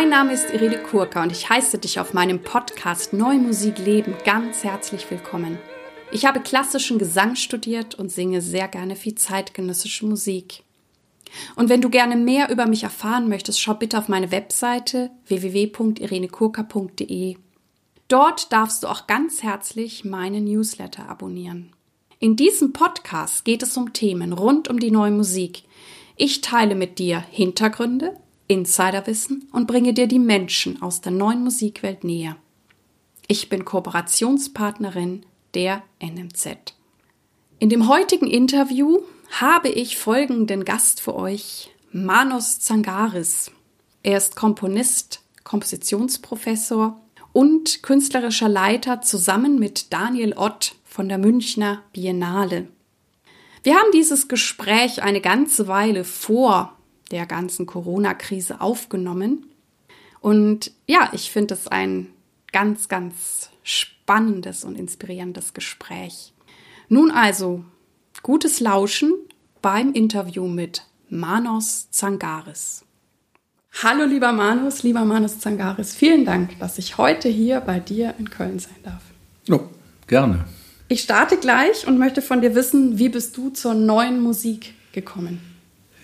Mein Name ist Irene Kurka und ich heiße dich auf meinem Podcast Neue Musik Leben ganz herzlich willkommen. Ich habe klassischen Gesang studiert und singe sehr gerne viel zeitgenössische Musik. Und wenn du gerne mehr über mich erfahren möchtest, schau bitte auf meine Webseite www.irenekurka.de. Dort darfst du auch ganz herzlich meine Newsletter abonnieren. In diesem Podcast geht es um Themen rund um die neue Musik. Ich teile mit dir Hintergründe, Insiderwissen und bringe dir die Menschen aus der neuen Musikwelt näher. Ich bin Kooperationspartnerin der NMZ. In dem heutigen Interview habe ich folgenden Gast für euch, Manos Zangaris. Er ist Komponist, Kompositionsprofessor und künstlerischer Leiter zusammen mit Daniel Ott von der Münchner Biennale. Wir haben dieses Gespräch eine ganze Weile vor der ganzen Corona-Krise aufgenommen. Und ja, ich finde es ein ganz, ganz spannendes und inspirierendes Gespräch. Nun also, gutes Lauschen beim Interview mit Manos Zangaris. Hallo lieber Manus, lieber Manus Zangaris, vielen Dank, dass ich heute hier bei dir in Köln sein darf. Oh, gerne. Ich starte gleich und möchte von dir wissen, wie bist du zur neuen Musik gekommen?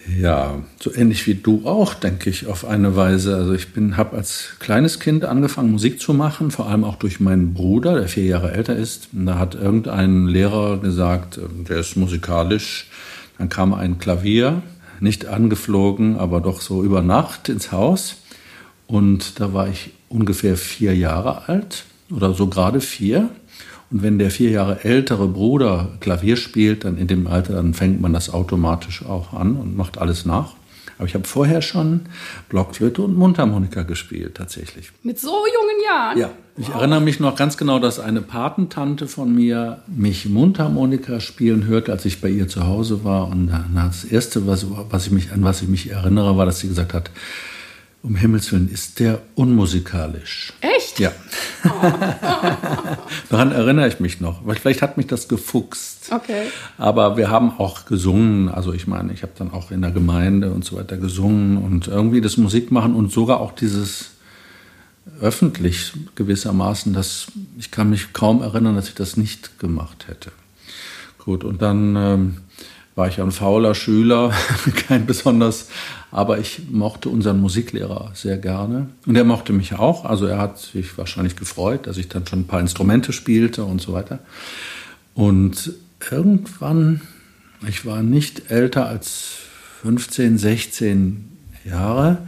Ja, so ähnlich wie du auch, denke ich, auf eine Weise. Also ich bin, habe als kleines Kind angefangen, Musik zu machen, vor allem auch durch meinen Bruder, der vier Jahre älter ist. Und da hat irgendein Lehrer gesagt, ähm, der ist musikalisch. Dann kam ein Klavier, nicht angeflogen, aber doch so über Nacht ins Haus. Und da war ich ungefähr vier Jahre alt oder so gerade vier. Und wenn der vier Jahre ältere Bruder Klavier spielt, dann in dem Alter, dann fängt man das automatisch auch an und macht alles nach. Aber ich habe vorher schon Blockflöte und Mundharmonika gespielt, tatsächlich. Mit so jungen Jahren? Ja. Ich wow. erinnere mich noch ganz genau, dass eine Patentante von mir mich Mundharmonika spielen hörte, als ich bei ihr zu Hause war. Und das Erste, was, was ich mich, an was ich mich erinnere, war, dass sie gesagt hat, um Himmels Willen, ist der unmusikalisch. Echt? Ja. Oh. Daran erinnere ich mich noch. Vielleicht hat mich das gefuchst. Okay. Aber wir haben auch gesungen. Also ich meine, ich habe dann auch in der Gemeinde und so weiter gesungen und irgendwie das Musikmachen und sogar auch dieses öffentlich gewissermaßen, dass ich kann mich kaum erinnern, dass ich das nicht gemacht hätte. Gut, und dann ähm, war ich ein fauler Schüler, kein besonders, aber ich mochte unseren Musiklehrer sehr gerne. Und er mochte mich auch. Also er hat sich wahrscheinlich gefreut, dass ich dann schon ein paar Instrumente spielte und so weiter. Und irgendwann, ich war nicht älter als 15, 16 Jahre,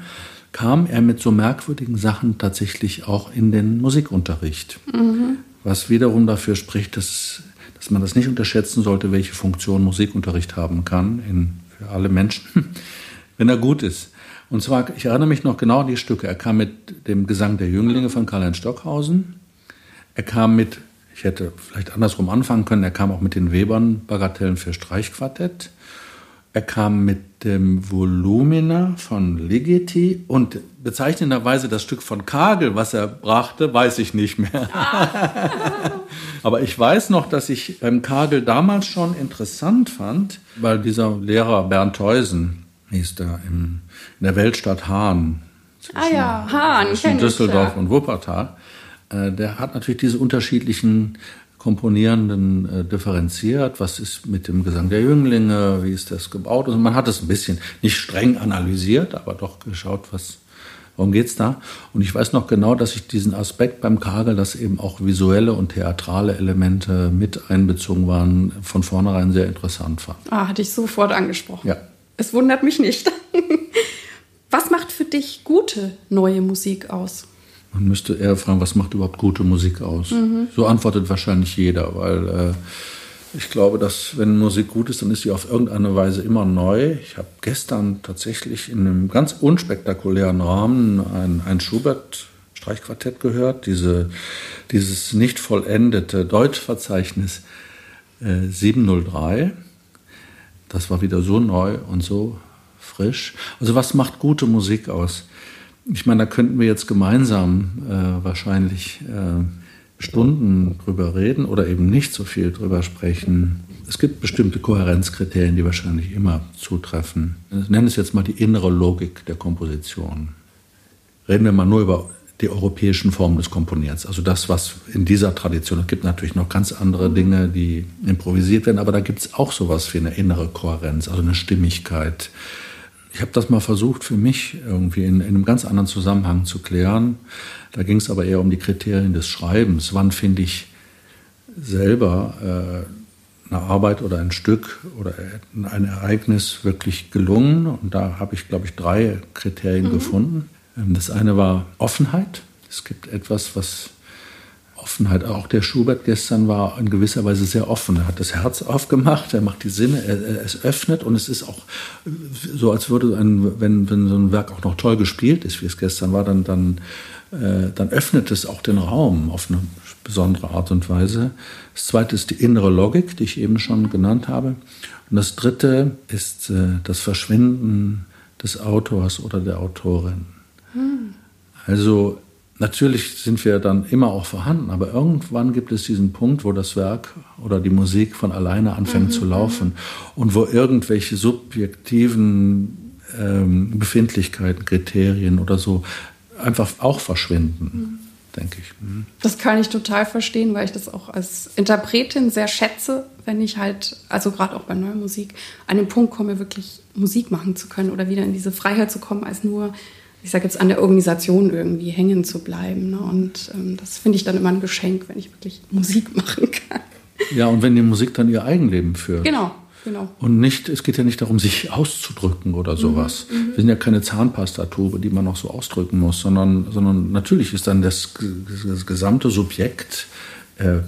kam er mit so merkwürdigen Sachen tatsächlich auch in den Musikunterricht. Mhm. Was wiederum dafür spricht, dass dass man das nicht unterschätzen sollte, welche Funktion Musikunterricht haben kann in, für alle Menschen, wenn er gut ist. Und zwar, ich erinnere mich noch genau an die Stücke. Er kam mit dem Gesang der Jünglinge von Karl-Heinz Stockhausen. Er kam mit, ich hätte vielleicht andersrum anfangen können, er kam auch mit den Webern Bagatellen für Streichquartett. Er kam mit dem Volumina von Ligeti und bezeichnenderweise das Stück von Kagel, was er brachte, weiß ich nicht mehr. Aber ich weiß noch, dass ich beim Kagel damals schon interessant fand, weil dieser Lehrer Bernd Theusen hieß da in, der Weltstadt Hahn. Ah ja, Hahn, zwischen Düsseldorf ich, ja. und Wuppertal. Äh, der hat natürlich diese unterschiedlichen Komponierenden äh, differenziert. Was ist mit dem Gesang der Jünglinge? Wie ist das gebaut? Also man hat es ein bisschen nicht streng analysiert, aber doch geschaut, was, worum geht's da? Und ich weiß noch genau, dass ich diesen Aspekt beim Kagel, dass eben auch visuelle und theatrale Elemente mit einbezogen waren, von vornherein sehr interessant fand. Ah, hatte ich sofort angesprochen. Ja. Es wundert mich nicht. was macht für dich gute neue Musik aus? Man müsste eher fragen, was macht überhaupt gute Musik aus? Mhm. So antwortet wahrscheinlich jeder, weil äh, ich glaube, dass wenn Musik gut ist, dann ist sie auf irgendeine Weise immer neu. Ich habe gestern tatsächlich in einem ganz unspektakulären Rahmen ein, ein Schubert-Streichquartett gehört, diese, dieses nicht vollendete Deutschverzeichnis äh, 703. Das war wieder so neu und so frisch. Also was macht gute Musik aus? Ich meine, da könnten wir jetzt gemeinsam äh, wahrscheinlich äh, Stunden drüber reden oder eben nicht so viel drüber sprechen. Es gibt bestimmte Kohärenzkriterien, die wahrscheinlich immer zutreffen. Ich nenne es jetzt mal die innere Logik der Komposition. reden wir mal nur über die europäischen Formen des Komponierens. Also das, was in dieser Tradition, es gibt natürlich noch ganz andere Dinge, die improvisiert werden, aber da gibt es auch sowas wie eine innere Kohärenz, also eine Stimmigkeit. Ich habe das mal versucht für mich irgendwie in, in, einem ganz anderen Zusammenhang zu klären. Da ging es aber eher um die Kriterien des Schreibens. Wann finde ich selber äh, eine Arbeit oder ein Stück oder ein Ereignis wirklich gelungen? Und da habe ich, glaube ich, drei Kriterien mhm. gefunden. Ähm, das eine war Offenheit. Es gibt etwas, was Offenheit, auch der Schubert gestern war in gewisser Weise sehr offen. Er hat das Herz aufgemacht, er macht die Sinne, er, es öffnet und es ist auch so, als würde ein, wenn, wenn so ein Werk auch noch toll gespielt ist, wie es gestern war, dann, dann, äh, dann öffnet es auch den Raum auf eine besondere Art und Weise. Das zweite ist die innere Logik, die ich eben schon genannt habe. Und das dritte ist äh, das Verschwinden des Autors oder der Autorin. Also natürlich sind wir dann immer auch vorhanden, aber irgendwann gibt es diesen Punkt, wo das Werk oder die Musik von alleine anfängt mhm. zu laufen und wo irgendwelche subjektiven ähm, Befindlichkeiten, Kriterien oder so einfach auch verschwinden. Mhm denke ich. Mhm. Das kann ich total verstehen, weil ich das auch als Interpretin sehr schätze, wenn ich halt, also gerade auch bei neuer Musik, an den Punkt komme, wirklich Musik machen zu können oder wieder in diese Freiheit zu kommen, als nur ich sage jetzt, an der Organisation irgendwie hängen zu bleiben. Ne? Und ähm, das finde ich dann immer ein Geschenk, wenn ich wirklich Musik machen kann. Ja, und wenn die Musik dann ihr Eigenleben führt. Genau. Genau. Und nicht, es geht ja nicht darum, sich auszudrücken oder mhm, sowas. Mhm, Wir sind ja keine Zahnpastatube, die man noch so ausdrücken muss, sondern, sondern natürlich ist dann das, das gesamte Subjekt äh,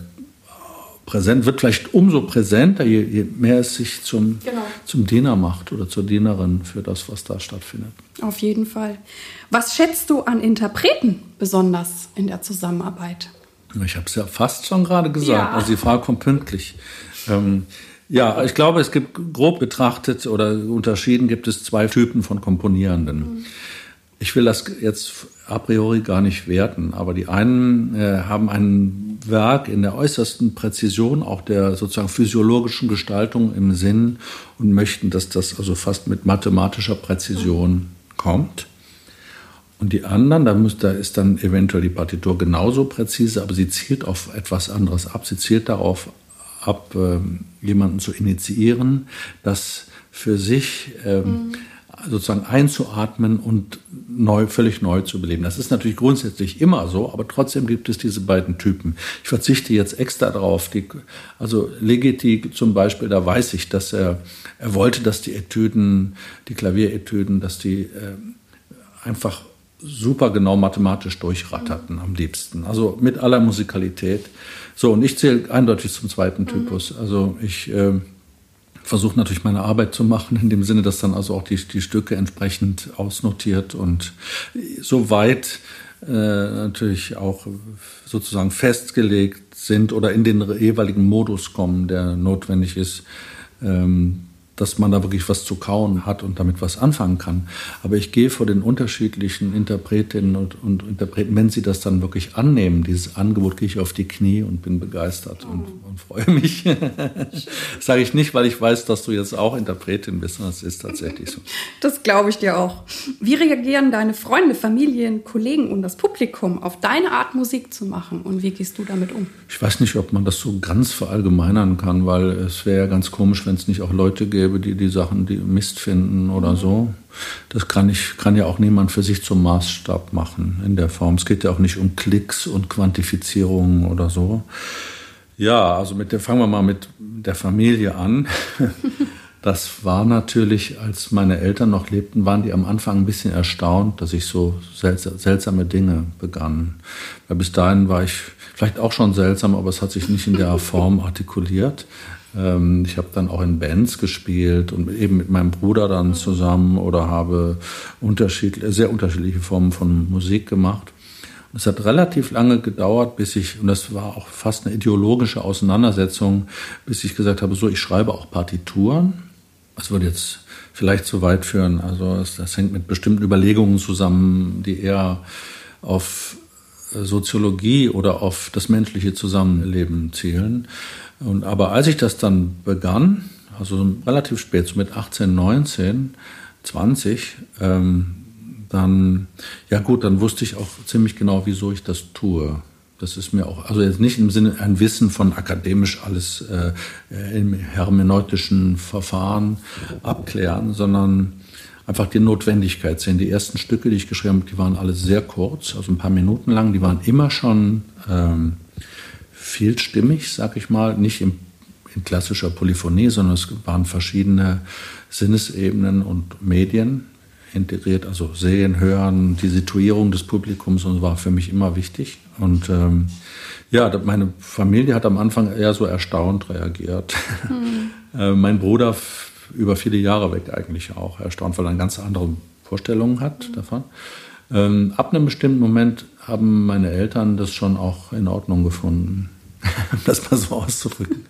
präsent, wird vielleicht umso präsenter, je, je mehr es sich zum, genau. zum Diener macht oder zur Dienerin für das, was da stattfindet. Auf jeden Fall. Was schätzt du an Interpreten besonders in der Zusammenarbeit? Ich habe es ja fast schon gerade gesagt. Ja. Also die Frage kommt pünktlich. Ähm, ja, ich glaube, es gibt grob betrachtet oder unterschieden gibt es zwei Typen von Komponierenden. Mhm. Ich will das jetzt a priori gar nicht werten, aber die einen äh, haben ein Werk in der äußersten Präzision, auch der sozusagen physiologischen Gestaltung im Sinn und möchten, dass das also fast mit mathematischer Präzision kommt. Und die anderen, da, muss, da ist dann eventuell die Partitur genauso präzise, aber sie zielt auf etwas anderes ab. Sie zielt darauf ab, äh, jemanden zu initiieren, das für sich ähm, mhm sozusagen einzuatmen und neu, völlig neu zu beleben. Das ist natürlich grundsätzlich immer so, aber trotzdem gibt es diese beiden Typen. Ich verzichte jetzt extra darauf. Die, also Legiti zum Beispiel, da weiß ich, dass er, er wollte, dass die Etüden, die Klavieretüden, dass die äh, einfach super genau mathematisch durchratterten am liebsten. Also mit aller Musikalität. So, und ich zähle eindeutig zum zweiten Typus. Also ich äh, versuche natürlich meine Arbeit zu machen, in dem Sinne, dass dann also auch die, die Stücke entsprechend ausnotiert und soweit äh, natürlich auch sozusagen festgelegt sind oder in den jeweiligen Modus kommen, der notwendig ist, ähm, dass man da wirklich was zu kauen hat und damit was anfangen kann. Aber ich gehe vor den unterschiedlichen Interpretinnen und, und Interpreten, wenn sie das dann wirklich annehmen, dieses Angebot, gehe ich auf die Knie und bin begeistert und, oh. und freue mich. das sage ich nicht, weil ich weiß, dass du jetzt auch Interpretin bist, sondern es ist tatsächlich so. Das glaube ich dir auch. Wie reagieren deine Freunde, Familien, Kollegen und das Publikum auf deine Art, Musik zu machen und wie gehst du damit um? Ich weiß nicht, ob man das so ganz verallgemeinern kann, weil es wäre ja ganz komisch, wenn es nicht auch Leute gäbe, gäbe, die die Sachen die Mist finden oder so. Das kann, ich, kann ja auch niemand für sich zum Maßstab machen in der Form. Es geht ja auch nicht um Klicks und Quantifizierungen oder so. Ja, also mit der, fangen wir mal mit der Familie an. Das war natürlich, als meine Eltern noch lebten, waren die am Anfang ein bisschen erstaunt, dass ich so seltsame Dinge begann. Weil bis dahin war ich vielleicht auch schon seltsam, aber es hat sich nicht in der Form artikuliert. Ähm, ich habe dann auch in Bands gespielt und eben mit meinem Bruder dann zusammen oder habe unterschiedliche, sehr unterschiedliche Formen von Musik gemacht. Es hat relativ lange gedauert, bis ich, und das war auch fast eine ideologische Auseinandersetzung, bis ich gesagt habe, so, ich schreibe auch Partituren. Das würde jetzt vielleicht zu weit führen. Also das, das hängt mit bestimmten Überlegungen zusammen, die eher auf Soziologie oder auf das menschliche Zusammenleben zielen. Und, aber als ich das dann begann, also relativ spät, so mit 18, 19, 20, ähm, dann, ja gut, dann wusste ich auch ziemlich genau, wieso ich das tue. Das ist mir auch, also jetzt nicht im Sinne ein Wissen von akademisch alles äh, im hermeneutischen Verfahren abklären, sondern einfach die Notwendigkeit sehen. Die ersten Stücke, die ich geschrieben habe, die waren alle sehr kurz, also ein paar Minuten lang. Die waren immer schon ähm, vielstimmig, sag ich mal, nicht im, in klassischer Polyphonie, sondern es waren verschiedene Sinnesebenen und Medien integriert, also sehen, hören, die Situierung des Publikums und war für mich immer wichtig. Und ähm, ja, meine Familie hat am Anfang eher so erstaunt reagiert. Mhm. äh, mein Bruder über viele Jahre weg eigentlich auch erstaunt, weil er eine ganz andere Vorstellungen hat mhm. davon. Ähm, ab einem bestimmten Moment haben meine Eltern das schon auch in Ordnung gefunden, das mal so auszudrücken.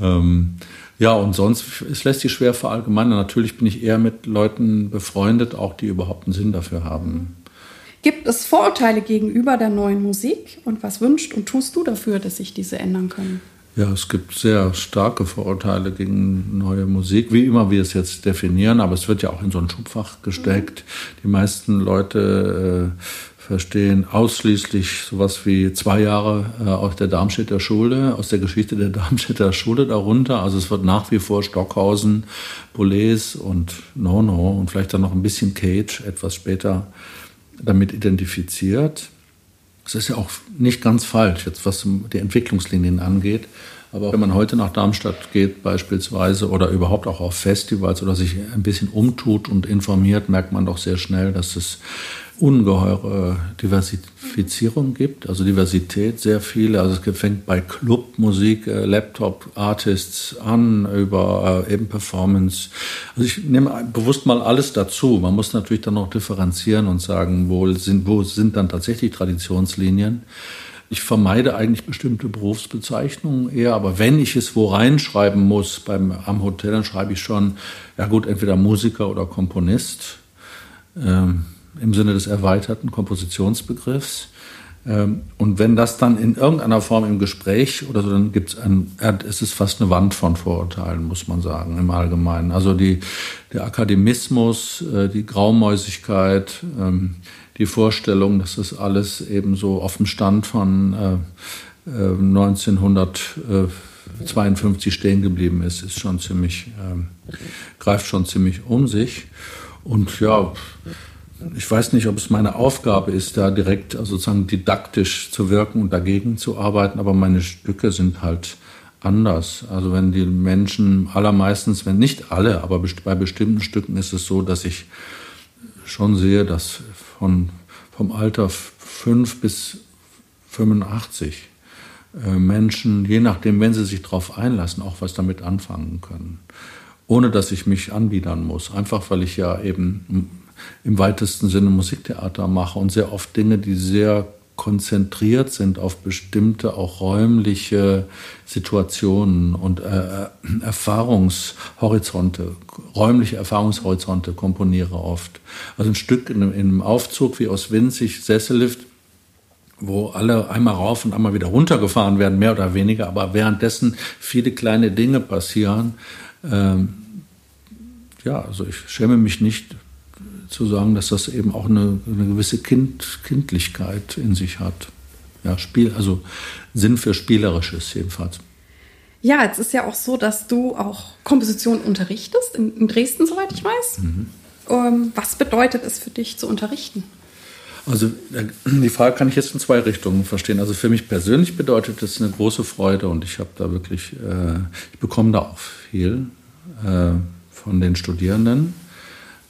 ähm, ja, und sonst, es lässt sich schwer verallgemeinern. Natürlich bin ich eher mit Leuten befreundet, auch die überhaupt einen Sinn dafür haben. Gibt es Vorurteile gegenüber der neuen Musik? Und was wünscht und tust du dafür, dass sich diese ändern können? Ja, es gibt sehr starke Vorurteile gegen neue Musik, wie immer wir es jetzt definieren, aber es wird ja auch in so ein Schubfach gesteckt. Mhm. Die meisten Leute äh, verstehen ausschließlich sowas wie zwei Jahre äh, aus der Darmstädter Schule, aus der Geschichte der Darmstädter Schule darunter. Also es wird nach wie vor Stockhausen, Boulez und Nono und vielleicht dann noch ein bisschen Cage etwas später damit identifiziert. Es ist ja auch nicht ganz falsch, jetzt was die Entwicklungslinien angeht. Aber wenn man heute nach Darmstadt geht beispielsweise oder überhaupt auch auf Festivals oder sich ein bisschen umtut und informiert, merkt man doch sehr schnell, dass es ungeheure Diversifizierung gibt, also Diversität, sehr viele. Also es fängt bei Clubmusik, äh, Laptop-Artists an, über äh, eben Performance. Also ich nehme bewusst mal alles dazu. Man muss natürlich dann noch differenzieren und sagen, wo sind, wo sind dann tatsächlich Traditionslinien. Ich vermeide eigentlich bestimmte Berufsbezeichnungen eher, aber wenn ich es wo reinschreiben muss beim, am Hotel, dann schreibe ich schon, ja gut, entweder Musiker oder Komponist. Ähm, im Sinne des erweiterten Kompositionsbegriffs. Ähm, und wenn das dann in irgendeiner Form im Gespräch oder so, dann gibt es ein, es ist fast eine Wand von Vorurteilen, muss man sagen, im Allgemeinen. Also die, der Akademismus, äh, die Graumäusigkeit, ähm, die Vorstellung, dass das alles eben so auf dem Stand von 1952 äh, äh, stehen geblieben ist, ist schon ziemlich, ähm, greift schon ziemlich um sich. Und ja, ich weiß nicht, ob es meine Aufgabe ist, da direkt also sozusagen didaktisch zu wirken und dagegen zu arbeiten, aber meine Stücke sind halt anders. Also wenn die Menschen allermeistens, wenn nicht alle, aber bei bestimmten Stücken ist es so, dass ich schon sehe, dass von, vom Alter 5 bis 85 äh, Menschen, je nachdem, wenn sie sich darauf einlassen, auch was damit anfangen können. Ohne dass ich mich anbiedern muss. Einfach weil ich ja eben im weitesten Sinne Musiktheater mache und sehr oft Dinge, die sehr konzentriert sind auf bestimmte auch räumliche Situationen und äh, Erfahrungshorizonte, räumliche Erfahrungshorizonte komponiere oft. Also ein Stück in, in einem Aufzug wie aus Winzig, Sessellift, wo alle einmal rauf und einmal wieder runtergefahren werden, mehr oder weniger, aber währenddessen viele kleine Dinge passieren. Ähm, ja, also ich schäme mich nicht zu sagen, dass das eben auch eine, eine gewisse kind, Kindlichkeit in sich hat. Ja, Spiel, also Sinn für Spielerisches jedenfalls. Ja, jetzt ist ja auch so, dass du auch Komposition unterrichtest, in, in Dresden, soweit ich weiß. Mhm. Ähm, was bedeutet es für dich zu unterrichten? Also die Frage kann ich jetzt in zwei Richtungen verstehen. Also für mich persönlich bedeutet es eine große Freude und ich habe da wirklich, äh, ich bekomme da auch viel äh, von den Studierenden.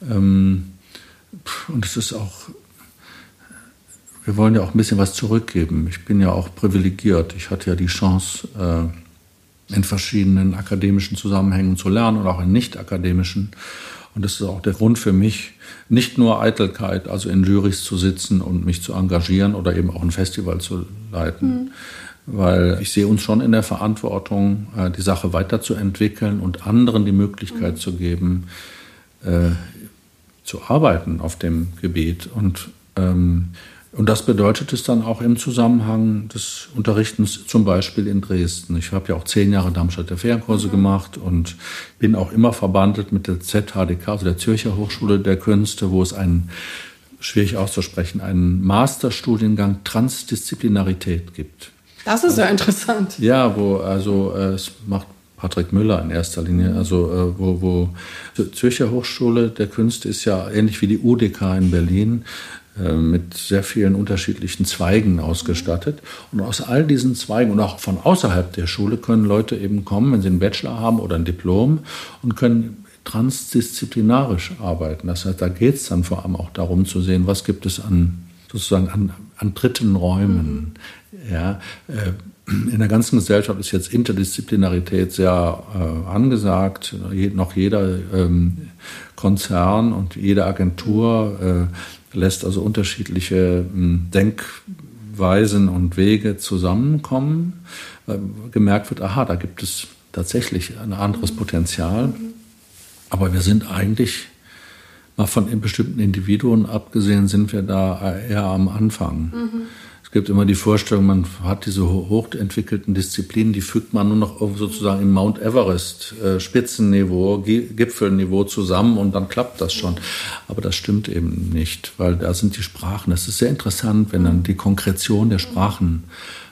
Ähm, und es ist auch, wir wollen ja auch ein bisschen was zurückgeben. Ich bin ja auch privilegiert. Ich hatte ja die Chance, äh, in verschiedenen akademischen Zusammenhängen zu lernen und auch in nicht akademischen. Und das ist auch der Grund für mich, nicht nur Eitelkeit, also in Jurys zu sitzen und mich zu engagieren oder eben auch ein Festival zu leiten. Mhm. Weil ich sehe uns schon in der Verantwortung, äh, die Sache weiterzuentwickeln und anderen die Möglichkeit mhm. zu geben, äh, zu arbeiten auf dem Gebiet. Und, ähm, und das bedeutet es dann auch im Zusammenhang des Unterrichtens, zum Beispiel in Dresden. Ich habe ja auch zehn Jahre Darmstädter Ferienkurse mhm. gemacht und bin auch immer verbandelt mit der ZHDK, also der Zürcher Hochschule der Künste, wo es einen schwierig auszusprechen, einen Masterstudiengang Transdisziplinarität gibt. Das ist ja interessant. Ja, wo also äh, es macht Patrick Müller in erster Linie, also äh, wo, wo Zürcher Hochschule der Künste ist ja ähnlich wie die UDK in Berlin äh, mit sehr vielen unterschiedlichen Zweigen ausgestattet. Und aus all diesen Zweigen und auch von außerhalb der Schule können Leute eben kommen, wenn sie einen Bachelor haben oder ein Diplom und können transdisziplinarisch arbeiten. Das heißt, da geht es dann vor allem auch darum zu sehen, was gibt es an sozusagen an, an dritten Räumen. Ja, äh, in der ganzen Gesellschaft ist jetzt Interdisziplinarität sehr äh, angesagt. Noch jeder ähm, Konzern und jede Agentur äh, lässt also unterschiedliche äh, Denkweisen und Wege zusammenkommen. gemerkt wird, aha, da gibt es tatsächlich ein anderes Potenzial. Aber wir sind eigentlich, mal von bestimmten Individuen abgesehen, sind wir da eher am Anfang. Mhm. Es gibt immer die Vorstellung, man hat diese hochentwickelten Disziplinen, die fügt man nur noch sozusagen im Mount Everest äh, Spitzenniveau, Gipfelniveau zusammen und dann klappt das schon. Aber das stimmt eben nicht, weil da sind die Sprachen. Es ist sehr interessant, wenn dann die Konkretion der Sprachen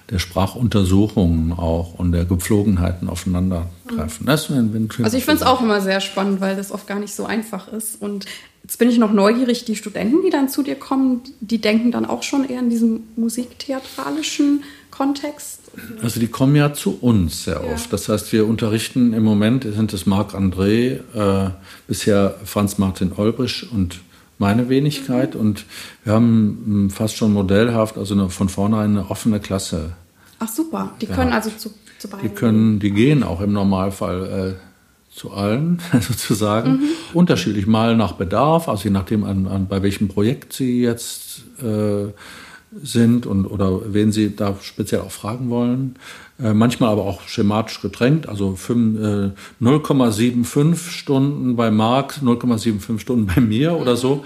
der Sprachuntersuchungen auch und der Gepflogenheiten aufeinandertreffen. Wenn also ich finde es auch immer sehr spannend, weil das oft gar nicht so einfach ist. Und jetzt bin ich noch neugierig, die Studenten, die dann zu dir kommen, die denken dann auch schon eher in diesem musiktheatralischen Kontext. Also die kommen ja zu uns sehr oft. Das heißt, wir unterrichten im Moment, sind es Marc André, äh, bisher Franz Martin Olbrich und meine Wenigkeit. Mhm. Und wir haben hm, fast schon modellhaft, also eine, von vornherein eine offene Klasse. Ach super, die können also zu, zu beiden. Die können, die gehen auch im Normalfall äh, zu allen sozusagen. Mhm. Unterschiedlich, mal nach Bedarf, also je nachdem, an, an bei welchem Projekt sie jetzt äh, sind und oder wen Sie da speziell auch fragen wollen. Äh, manchmal aber auch schematisch gedrängt, also äh, 0,75 Stunden bei Marc, 0,75 Stunden bei mir oder so.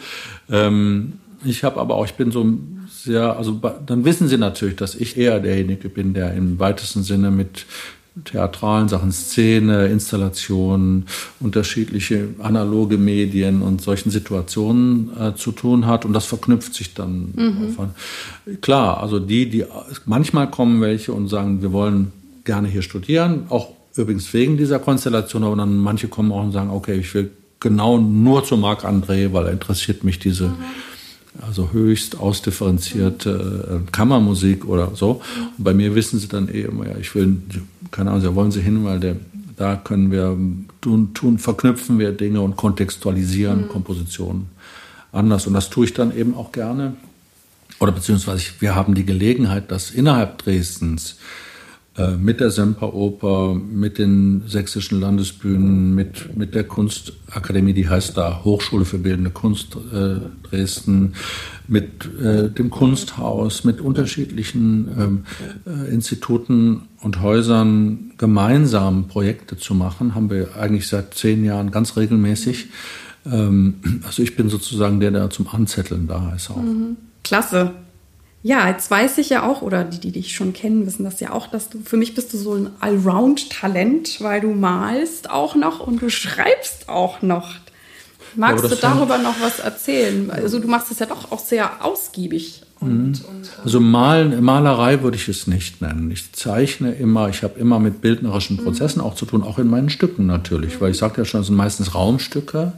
Ähm, ich habe aber auch, ich bin so sehr, also dann wissen Sie natürlich, dass ich eher derjenige bin, der im weitesten Sinne mit theatralen Sachen, Szene, Installationen, unterschiedliche analoge Medien und solchen Situationen äh, zu tun hat. Und das verknüpft sich dann. Mhm. Klar, also die, die, manchmal kommen welche und sagen, wir wollen gerne hier studieren, auch übrigens wegen dieser Konstellation, aber dann manche kommen auch und sagen, okay, ich will genau nur zu Marc André, weil er interessiert mich diese mhm also höchst ausdifferenzierte äh, Kammermusik oder so. Und bei mir wissen sie dann eh immer, ja, ich will, keine Ahnung, da wollen sie hin, weil der, da können wir tun, tun, verknüpfen wir Dinge und kontextualisieren mhm. Kompositionen anders. Und das tue ich dann eben auch gerne. Oder beziehungsweise wir haben die Gelegenheit, dass innerhalb Dresdens mit der Semperoper, mit den sächsischen Landesbühnen, mit, mit der Kunstakademie, die heißt da Hochschule für Bildende Kunst äh, Dresden, mit äh, dem Kunsthaus, mit unterschiedlichen ähm, äh, Instituten und Häusern gemeinsam Projekte zu machen, haben wir eigentlich seit zehn Jahren ganz regelmäßig. Ähm, also ich bin sozusagen der, der zum Anzetteln da ist auch. Mhm. Klasse. Ja, jetzt weiß ich ja auch, oder die, die dich schon kennen, wissen das ja auch, dass du, für mich bist du so ein Allround-Talent, weil du malst auch noch und du schreibst auch noch. Magst ja, du darüber noch was erzählen? Also du machst es ja doch auch sehr ausgiebig. Und, mhm. und, äh, also Malen, Malerei würde ich es nicht nennen. Ich zeichne immer, ich habe immer mit bildnerischen mhm. Prozessen auch zu tun, auch in meinen Stücken natürlich, weil ich sagte ja schon, es sind meistens Raumstücke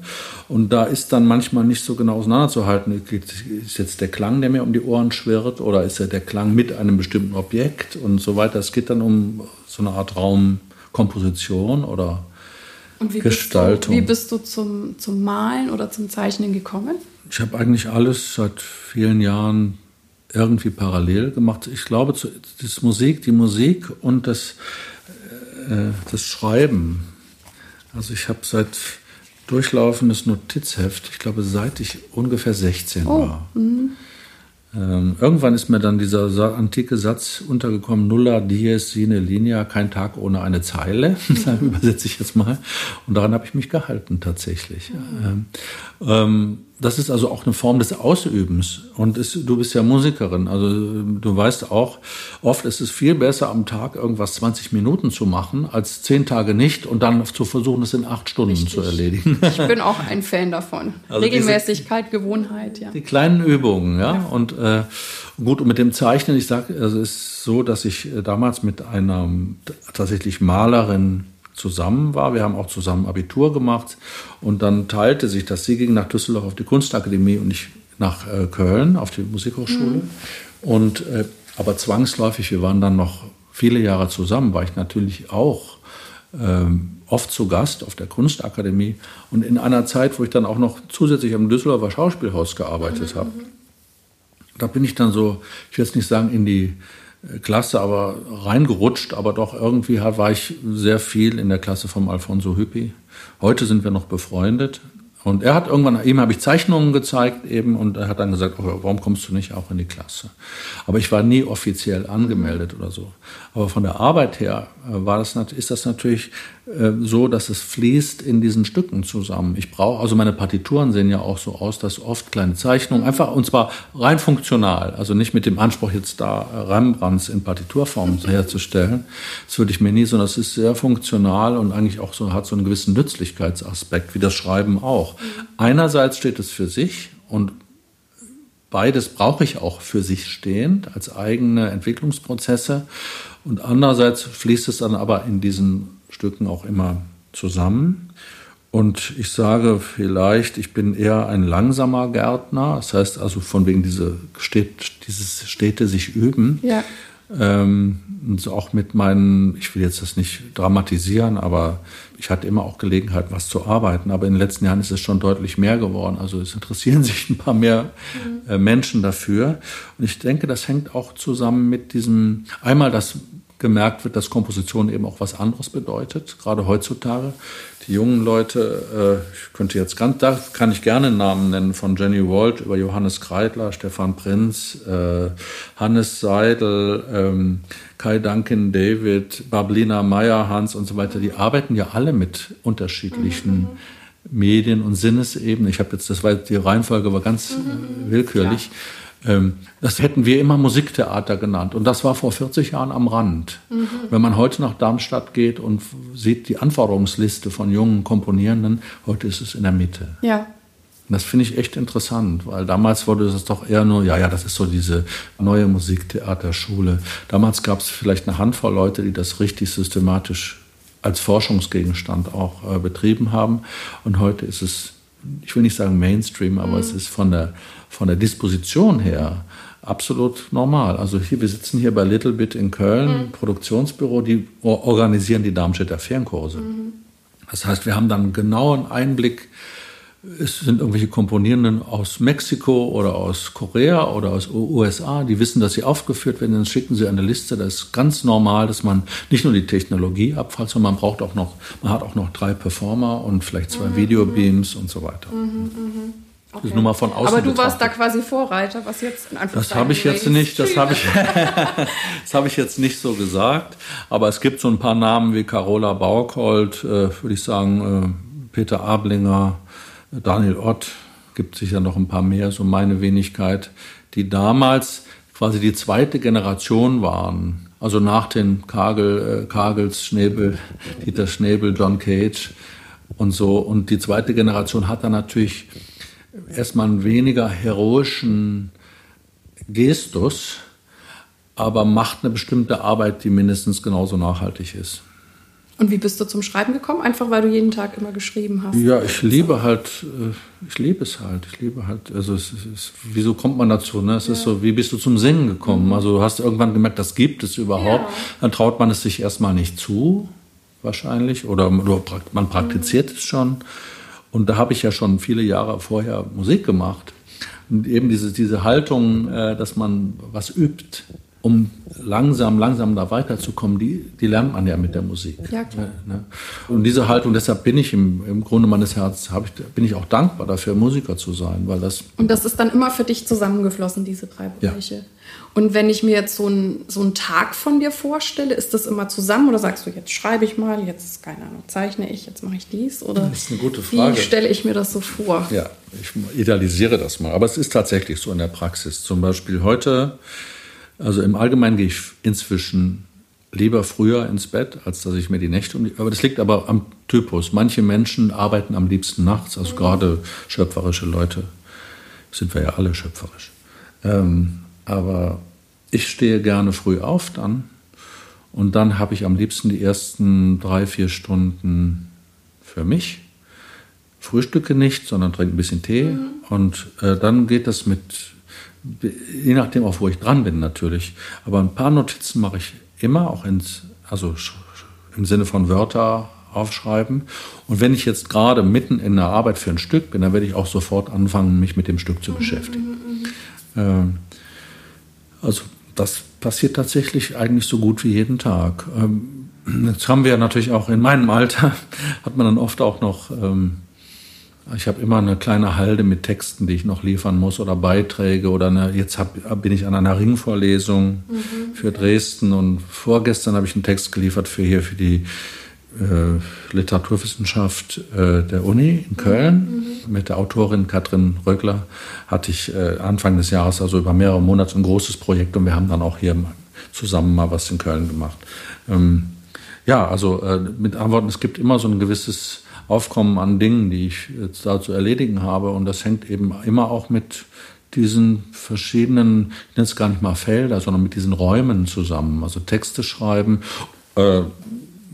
und da ist dann manchmal nicht so genau auseinanderzuhalten, ist jetzt der Klang, der mir um die Ohren schwirrt oder ist ja der Klang mit einem bestimmten Objekt und so weiter. Es geht dann um so eine Art Raumkomposition oder wie Gestaltung. Bist du, wie bist du zum, zum Malen oder zum Zeichnen gekommen? Ich habe eigentlich alles seit vielen Jahren irgendwie parallel gemacht. Ich glaube, das Musik, die Musik und das, äh, das Schreiben. Also ich habe seit durchlaufendes Notizheft, ich glaube, seit ich ungefähr 16 oh. war. Mhm. Ähm, irgendwann ist mir dann dieser Sa antike Satz untergekommen, nulla dies sine linea, kein Tag ohne eine Zeile, übersetze ich jetzt mal. Und daran habe ich mich gehalten tatsächlich. Mhm. Ähm, ähm, das ist also auch eine Form des Ausübens. Und es, du bist ja Musikerin, also du weißt auch, oft ist es viel besser, am Tag irgendwas 20 Minuten zu machen, als zehn Tage nicht und dann zu versuchen, es in acht Stunden Richtig. zu erledigen. Ich bin auch ein Fan davon. Also Regelmäßigkeit, diese, Gewohnheit, ja. Die kleinen Übungen, ja. ja. Und äh, gut, und mit dem Zeichnen, ich sage, also es ist so, dass ich äh, damals mit einer tatsächlich Malerin zusammen war. Wir haben auch zusammen Abitur gemacht und dann teilte sich das. Sie ging nach Düsseldorf auf die Kunstakademie und ich nach äh, Köln auf die Musikhochschule. Mhm. Und äh, aber zwangsläufig, wir waren dann noch viele Jahre zusammen, war ich natürlich auch ähm, oft zu Gast auf der Kunstakademie und in einer Zeit, wo ich dann auch noch zusätzlich am Düsseldorfer Schauspielhaus gearbeitet mhm. habe. Da bin ich dann so, ich will jetzt nicht sagen, in die Klasse aber reingerutscht, aber doch irgendwie war ich sehr viel in der Klasse vom Alfonso Hüppi. Heute sind wir noch befreundet. Und er hat irgendwann, ihm habe ich Zeichnungen gezeigt eben und er hat dann gesagt, oh, warum kommst du nicht auch in die Klasse? Aber ich war nie offiziell angemeldet oder so. Aber von der Arbeit her äh, war das, ist das natürlich so, dass es fließt in diesen Stücken zusammen. Ich brauche, also meine Partituren sehen ja auch so aus, dass oft kleine Zeichnungen, einfach, und zwar rein funktional, also nicht mit dem Anspruch, jetzt da Rembrandts in Partiturform herzustellen. Das würde ich mir nie, sondern es ist sehr funktional und eigentlich auch so, hat so einen gewissen Nützlichkeitsaspekt, wie das Schreiben auch. Einerseits steht es für sich und beides brauche ich auch für sich stehend als eigene Entwicklungsprozesse. Und andererseits fließt es dann aber in diesen Stücken auch immer zusammen. Und ich sage vielleicht, ich bin eher ein langsamer Gärtner. Das heißt also von wegen diese Städte, dieses Städte sich üben. Ja. Ähm, und auch mit meinen, ich will jetzt das nicht dramatisieren, aber ich hatte immer auch Gelegenheit, was zu arbeiten. Aber in den letzten Jahren ist es schon deutlich mehr geworden. Also es interessieren sich ein paar mehr mhm. äh, Menschen dafür. Und ich denke, das hängt auch zusammen mit diesem, einmal das gemerkt wird, dass Komposition eben auch was anderes bedeutet, gerade heutzutage. Die jungen Leute, äh, ich könnte jetzt ganz, da kann ich gerne Namen nennen, von Jenny Walt über Johannes Kreidler, Stefan Prinz, äh, Hannes Seidel, ähm, Kai Duncan, David, Bablina Meyer, Hans und so weiter, die arbeiten ja alle mit unterschiedlichen mhm. Medien und Sinnesebenen. Ich habe jetzt, das war die Reihenfolge war ganz mhm. willkürlich. Ja. Ähm, das hätten wir immer Musiktheater genannt. Und das war vor 40 Jahren am Rand. Mhm. Wenn man heute nach Darmstadt geht und sieht die Anforderungsliste von jungen Komponierenden, heute ist es in der Mitte. Ja. das finde ich echt interessant, weil damals wurde es doch eher nur, ja, ja, das ist so diese neue Musiktheaterschule. Damals gab es vielleicht eine Handvoll Leute, die das richtig systematisch als Forschungsgegenstand auch äh, betrieben haben. Und heute ist es, ich will nicht sagen Mainstream, aber mhm. es ist von der von der Disposition her absolut normal. Also hier, wir sitzen hier bei Little Bit in Köln, mhm. Produktionsbüro, die organisieren die Darmstädter Fernkurse. Mhm. Das heißt, wir haben dann einen genauen Einblick. Es sind irgendwelche Komponierenden aus Mexiko oder aus Korea oder aus USA, die wissen, dass sie aufgeführt werden, dann schicken sie eine Liste. Das ist ganz normal, dass man nicht nur die Technologie abfällt, sondern man braucht auch noch, man hat auch noch drei Performer und vielleicht zwei mhm. Videobeams und so weiter. Mhm, mhm. Okay. Das nur mal von außen Aber du betrachtet. warst da quasi Vorreiter, was jetzt in Das habe ich jetzt nicht, das habe ich, das habe ich jetzt nicht so gesagt. Aber es gibt so ein paar Namen wie Carola Baukold, äh, würde ich sagen, äh, Peter Ablinger, Daniel Ott, gibt sicher noch ein paar mehr, so meine Wenigkeit, die damals quasi die zweite Generation waren. Also nach den Kagel, äh, Kagels, Schnäbel, Dieter Schnäbel, John Cage und so. Und die zweite Generation hat dann natürlich erstmal einen weniger heroischen Gestus, aber macht eine bestimmte Arbeit, die mindestens genauso nachhaltig ist. Und wie bist du zum Schreiben gekommen? Einfach weil du jeden Tag immer geschrieben hast? Ja, ich liebe halt, äh, ich liebe es halt. Ich liebe halt, also es ist, wieso kommt man dazu? Ne? Es ja. ist so, wie bist du zum Singen gekommen? Mhm. Also du hast irgendwann gemerkt, das gibt es überhaupt. Ja. Dann traut man es sich erstmal nicht zu, wahrscheinlich, oder man praktiziert es schon. Und da habe ich ja schon viele Jahre vorher Musik gemacht. Und eben diese, diese Haltung, äh, dass man was übt, um langsam, langsam da weiterzukommen, die, die lernt man ja mit der Musik. Ja, klar. Ne? Und diese Haltung, deshalb bin ich im, im Grunde meines Herzens, ich, bin ich auch dankbar dafür, Musiker zu sein, weil das. Und das ist dann immer für dich zusammengeflossen, diese drei Bereiche. Ja. Und wenn ich mir jetzt so, ein, so einen Tag von dir vorstelle, ist das immer zusammen oder sagst du, jetzt schreibe ich mal, jetzt, keine Ahnung, zeichne ich, jetzt mache ich dies? Oder das ist eine gute Frage. Wie stelle ich mir das so vor? Ja, ich idealisiere das mal. Aber es ist tatsächlich so in der Praxis. Zum Beispiel heute also im Allgemeinen gehe ich inzwischen lieber früher ins Bett, als dass ich mir die Nächte um die. Aber das liegt aber am Typus. Manche Menschen arbeiten am liebsten nachts, also gerade schöpferische Leute. Sind wir ja alle schöpferisch. Ähm, aber ich stehe gerne früh auf dann. Und dann habe ich am liebsten die ersten drei, vier Stunden für mich. Frühstücke nicht, sondern trinke ein bisschen Tee. Mhm. Und äh, dann geht das mit je nachdem auch, wo ich dran bin natürlich. Aber ein paar Notizen mache ich immer, auch ins, also im Sinne von Wörter aufschreiben. Und wenn ich jetzt gerade mitten in der Arbeit für ein Stück bin, dann werde ich auch sofort anfangen, mich mit dem Stück zu beschäftigen. Ähm, also das passiert tatsächlich eigentlich so gut wie jeden Tag. Ähm, jetzt haben wir natürlich auch in meinem Alter, hat man dann oft auch noch ähm, ich habe immer eine kleine Halde mit Texten, die ich noch liefern muss oder Beiträge oder eine, jetzt hab, bin ich an einer Ringvorlesung mhm. für Dresden und vorgestern habe ich einen Text geliefert für hier für die äh, Literaturwissenschaft äh, der Uni in Köln. Mhm. Mit der Autorin Katrin Röckler hatte ich äh, Anfang des Jahres, also über mehrere Monate, ein großes Projekt und wir haben dann auch hier zusammen mal was in Köln gemacht. Ähm, ja, also äh, mit Antworten, es gibt immer so ein gewisses Aufkommen an Dingen, die ich jetzt da zu erledigen habe. Und das hängt eben immer auch mit diesen verschiedenen, ich nenne es gar nicht mal Felder, sondern mit diesen Räumen zusammen. Also Texte schreiben, äh,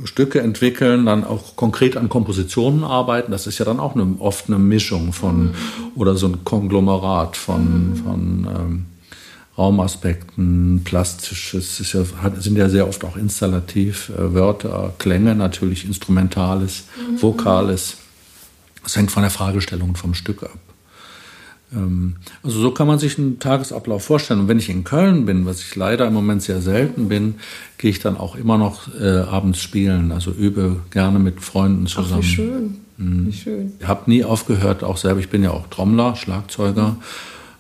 Stücke entwickeln, dann auch konkret an Kompositionen arbeiten. Das ist ja dann auch eine, oft eine Mischung von, oder so ein Konglomerat von, von ähm, Raumaspekten, plastisches, ist ja, sind ja sehr oft auch installativ, äh, Wörter, Klänge natürlich, Instrumentales, mhm. Vokales. Das hängt von der Fragestellung vom Stück ab. Ähm, also so kann man sich einen Tagesablauf vorstellen. Und wenn ich in Köln bin, was ich leider im Moment sehr selten bin, gehe ich dann auch immer noch äh, abends spielen. Also übe gerne mit Freunden zusammen. Ach, wie schön. Mhm. Wie schön. Ich habe nie aufgehört, auch selber. Ich bin ja auch Trommler, Schlagzeuger. Mhm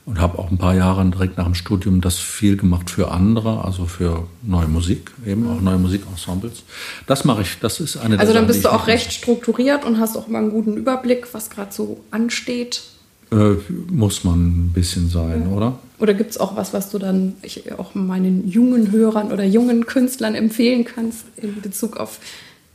und habe auch ein paar Jahre direkt nach dem Studium das viel gemacht für andere, also für neue Musik, eben auch neue Musikensembles. Das mache ich, das ist eine Also dann bist du auch recht strukturiert und hast auch immer einen guten Überblick, was gerade so ansteht. Äh, muss man ein bisschen sein, ja. oder? Oder gibt es auch was, was du dann ich, auch meinen jungen Hörern oder jungen Künstlern empfehlen kannst in Bezug auf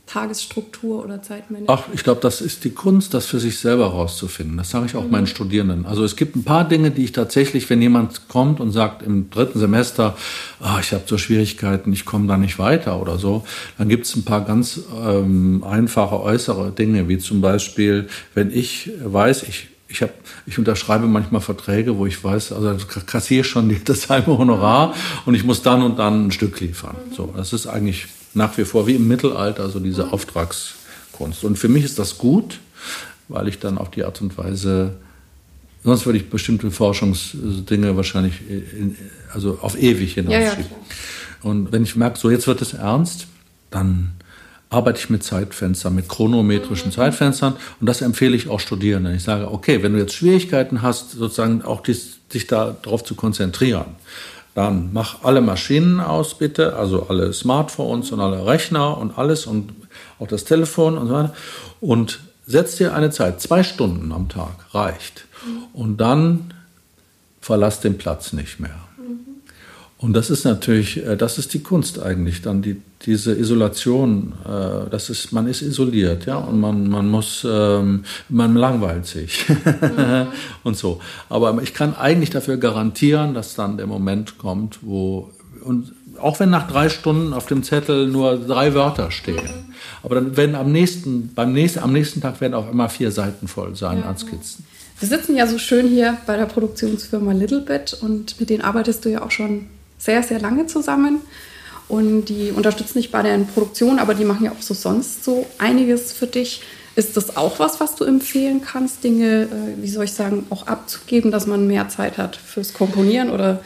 Tagesstruktur oder Zeitmanagement? Ach, ich glaube, das ist die Kunst, das für sich selber rauszufinden. Das sage ich auch mhm. meinen Studierenden. Also es gibt ein paar Dinge, die ich tatsächlich, wenn jemand kommt und sagt im dritten Semester, oh, ich habe so Schwierigkeiten, ich komme da nicht weiter oder so, dann gibt es ein paar ganz ähm, einfache äußere Dinge, wie zum Beispiel, wenn ich weiß, ich ich, hab, ich unterschreibe manchmal Verträge, wo ich weiß, also kassiere schon das halbe Honorar und ich muss dann und dann ein Stück liefern. So, das ist eigentlich nach wie vor wie im Mittelalter so diese Auftragskunst. Und für mich ist das gut, weil ich dann auf die Art und Weise, sonst würde ich bestimmte Forschungsdinge wahrscheinlich in, also auf ewig hinausschieben. Ja, ja, und wenn ich merke, so jetzt wird es ernst, dann arbeite ich mit Zeitfenstern, mit chronometrischen mhm. Zeitfenstern und das empfehle ich auch Studierenden. Ich sage, okay, wenn du jetzt Schwierigkeiten hast, sozusagen auch dies, dich darauf zu konzentrieren, dann mach alle Maschinen aus, bitte, also alle Smartphones und alle Rechner und alles und auch das Telefon und so weiter. Und setz dir eine Zeit, zwei Stunden am Tag reicht. Und dann verlass den Platz nicht mehr. Und das ist natürlich, äh, das ist die Kunst eigentlich, dann die, diese Isolation, äh, das ist, man ist isoliert, ja, und man, man muss, ähm, man langweilt sich mhm. und so. Aber ich kann eigentlich dafür garantieren, dass dann der Moment kommt, wo, und auch wenn nach drei Stunden auf dem Zettel nur drei Wörter stehen, aber dann werden am nächsten, beim nächsten, am nächsten Tag werden auch immer vier Seiten voll sein ja. an Skizzen. Wir sitzen ja so schön hier bei der Produktionsfirma Littlebit und mit denen arbeitest du ja auch schon sehr, sehr lange zusammen. Und die unterstützen dich bei der Produktion, aber die machen ja auch so sonst so einiges für dich. Ist das auch was, was du empfehlen kannst, Dinge, äh, wie soll ich sagen, auch abzugeben, dass man mehr Zeit hat fürs Komponieren oder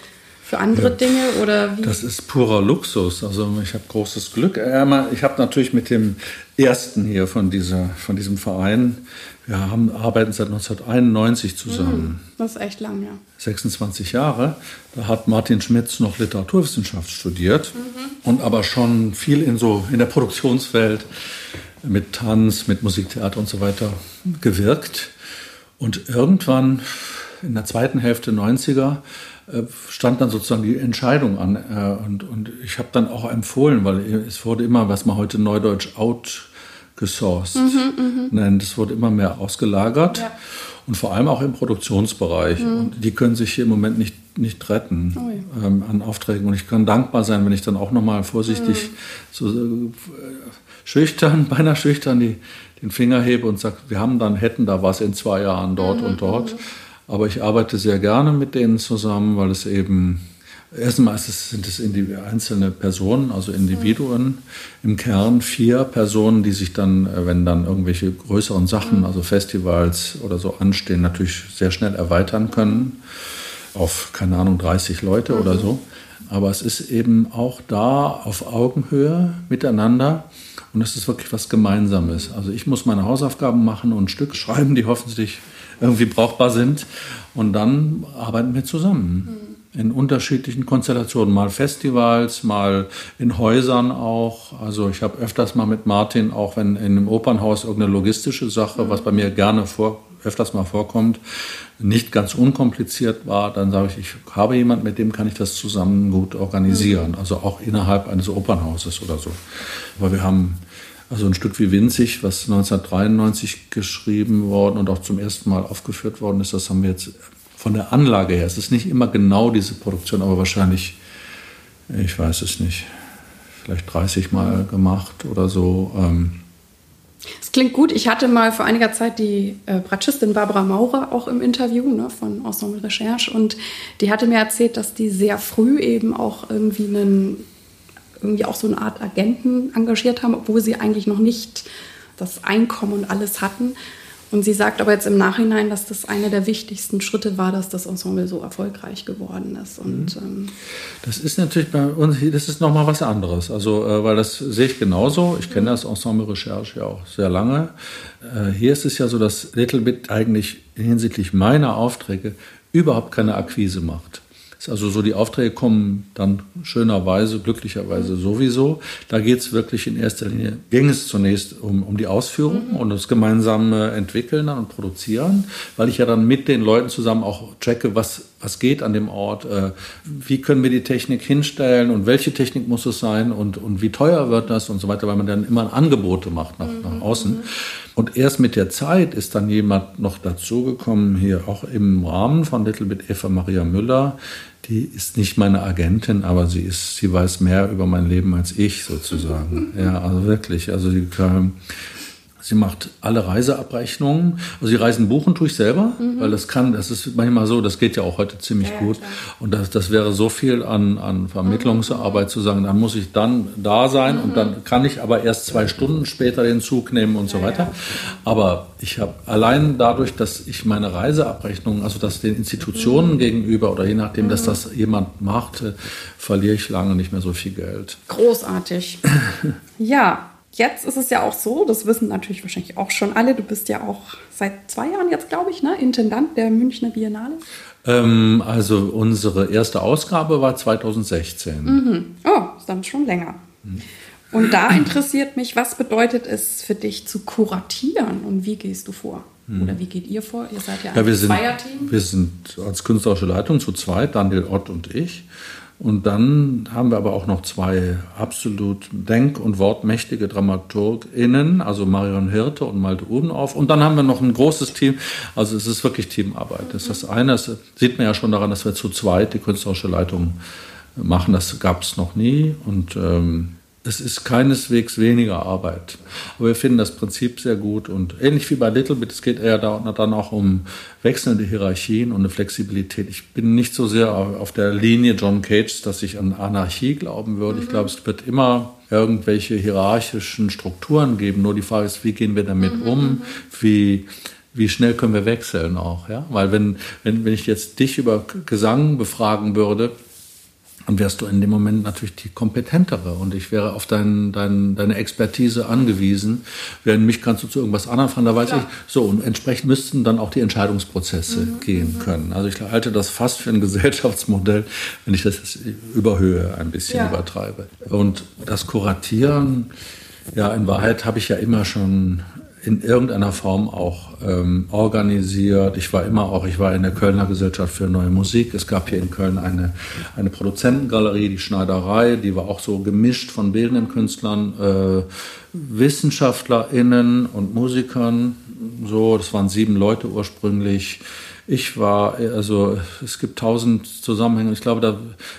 für andere ja. Dinge oder wie? Das ist purer Luxus. Also ich habe großes Glück. Ich habe natürlich mit dem ersten hier von, dieser, von diesem Verein, wir haben, arbeiten seit 1991 zusammen. Mhm. Das ist echt lang, ja. 26 Jahre. Da hat Martin Schmitz noch Literaturwissenschaft studiert mhm. und aber schon viel in so in der Produktionswelt mit Tanz, mit Musiktheater und so weiter gewirkt. Und irgendwann in der zweiten Hälfte 90er äh, stand dann sozusagen die Entscheidung an. Äh, und, und ich habe dann auch empfohlen, weil es wurde immer, was man heute neudeutsch outgesourced mhm, mhm, nennt, es wurde immer mehr ausgelagert. Ja. Und vor allem auch im Produktionsbereich. Mhm. Und die können sich hier im Moment nicht, nicht retten oh ähm, an Aufträgen. Und ich kann dankbar sein, wenn ich dann auch nochmal vorsichtig, mhm. so äh, schüchtern, beinahe schüchtern, die, den Finger hebe und sage, wir haben dann, hätten da was in zwei Jahren dort mhm, und dort. Mhm. Aber ich arbeite sehr gerne mit denen zusammen, weil es eben, erstmal sind es einzelne Personen, also Individuen, im Kern vier Personen, die sich dann, äh, wenn dann irgendwelche größeren Sachen, mhm. also Festivals oder so anstehen, natürlich sehr schnell erweitern können auf, keine Ahnung, 30 Leute mhm. oder so. Aber es ist eben auch da auf Augenhöhe miteinander. Und es ist wirklich was Gemeinsames. Also ich muss meine Hausaufgaben machen und ein Stück schreiben, die hoffentlich irgendwie brauchbar sind. Und dann arbeiten wir zusammen mhm. In unterschiedlichen Konstellationen, mal Festivals, mal in Häusern auch. Also ich habe öfters mal mit Martin, auch wenn in einem Opernhaus irgendeine logistische Sache, mhm. was bei mir gerne vor, öfters mal vorkommt, nicht ganz unkompliziert war, dann sage ich, ich habe jemanden, mit dem kann ich das zusammen gut organisieren. Mhm. Also auch innerhalb eines Opernhauses oder so. Aber wir haben also ein Stück wie Winzig, was 1993 geschrieben worden und auch zum ersten Mal aufgeführt worden ist, das haben wir jetzt von der Anlage her. Es ist nicht immer genau diese Produktion, aber wahrscheinlich, ich weiß es nicht, vielleicht 30 Mal gemacht oder so. Ähm. Es klingt gut. Ich hatte mal vor einiger Zeit die äh, Bratschistin Barbara Maurer auch im Interview ne, von Ensemble Recherche und die hatte mir erzählt, dass die sehr früh eben auch irgendwie einen irgendwie auch so eine Art Agenten engagiert haben, obwohl sie eigentlich noch nicht das Einkommen und alles hatten. Und sie sagt aber jetzt im Nachhinein, dass das einer der wichtigsten Schritte war, dass das Ensemble so erfolgreich geworden ist. Und, mhm. ähm das ist natürlich bei uns, das ist nochmal was anderes. Also, äh, weil das sehe ich genauso. Ich kenne das Ensemble Recherche ja auch sehr lange. Äh, hier ist es ja so, dass Little Bit eigentlich hinsichtlich meiner Aufträge überhaupt keine Akquise macht. Also so die Aufträge kommen dann schönerweise, glücklicherweise sowieso. Da geht es wirklich in erster Linie, ging es zunächst um, um die Ausführung mhm. und das gemeinsame Entwickeln und Produzieren, weil ich ja dann mit den Leuten zusammen auch checke, was, was geht an dem Ort, äh, wie können wir die Technik hinstellen und welche Technik muss es sein und, und wie teuer wird das und so weiter, weil man dann immer Angebote macht nach, nach mhm. außen. Mhm. Und erst mit der Zeit ist dann jemand noch dazugekommen, hier auch im Rahmen von Little Bit Eva Maria Müller, die ist nicht meine Agentin, aber sie ist, sie weiß mehr über mein Leben als ich sozusagen. Ja, also wirklich. Also die, Sie macht alle Reiseabrechnungen. Also die Reisen buchen tue ich selber, mhm. weil das kann, das ist manchmal so, das geht ja auch heute ziemlich ja, gut. Klar. Und das, das wäre so viel an, an Vermittlungsarbeit mhm. zu sagen, dann muss ich dann da sein mhm. und dann kann ich aber erst zwei Stunden später den Zug nehmen und so weiter. Ja. Aber ich habe allein dadurch, dass ich meine Reiseabrechnungen, also das den Institutionen mhm. gegenüber oder je nachdem, dass mhm. das jemand macht, äh, verliere ich lange nicht mehr so viel Geld. Großartig. ja, Jetzt ist es ja auch so, das wissen natürlich wahrscheinlich auch schon alle, du bist ja auch seit zwei Jahren jetzt, glaube ich, ne, Intendant der Münchner Biennale. Ähm, also unsere erste Ausgabe war 2016. Mhm. Oh, ist dann schon länger. Mhm. Und da interessiert mich, was bedeutet es für dich zu kuratieren und wie gehst du vor? Mhm. Oder wie geht ihr vor? Ihr seid ja ein ja, wir Zweierteam. wir sind als künstlerische Leitung zu zweit, Daniel Ott und ich. Und dann haben wir aber auch noch zwei absolut denk- und wortmächtige DramaturgInnen, also Marion Hirte und Malte Udenauf. Und dann haben wir noch ein großes Team. Also es ist wirklich Teamarbeit. Das ist das eine. Das sieht man ja schon daran, dass wir zu zweit die künstlerische Leitung machen. Das gab es noch nie. Und ähm, es ist keineswegs weniger Arbeit. Aber wir finden das Prinzip sehr gut und ähnlich wie bei Little Bit, es geht eher dann auch um wechselnde Hierarchien und eine Flexibilität. Ich bin nicht so sehr auf der Linie John Cage, dass ich an Anarchie glauben würde. Ich mhm. glaube, es wird immer irgendwelche hierarchischen Strukturen geben. Nur die Frage ist, wie gehen wir damit mhm. um? Wie, wie schnell können wir wechseln auch, ja? Weil wenn, wenn, wenn ich jetzt dich über Gesang befragen würde, dann wärst du in dem Moment natürlich die kompetentere und ich wäre auf dein, dein, deine Expertise angewiesen. Während mich kannst du zu irgendwas anderem fahren, da weiß Klar. ich, so und entsprechend müssten dann auch die Entscheidungsprozesse mhm. gehen mhm. können. Also ich halte das fast für ein Gesellschaftsmodell, wenn ich das überhöhe, ein bisschen ja. übertreibe. Und das Kuratieren, ja, in Wahrheit habe ich ja immer schon in irgendeiner Form auch ähm, organisiert. Ich war immer auch, ich war in der Kölner Gesellschaft für neue Musik. Es gab hier in Köln eine, eine Produzentengalerie, die Schneiderei, die war auch so gemischt von bildenden Künstlern, äh, WissenschaftlerInnen und Musikern. So, das waren sieben Leute ursprünglich. Ich war, also es gibt tausend Zusammenhänge. Ich glaube, da,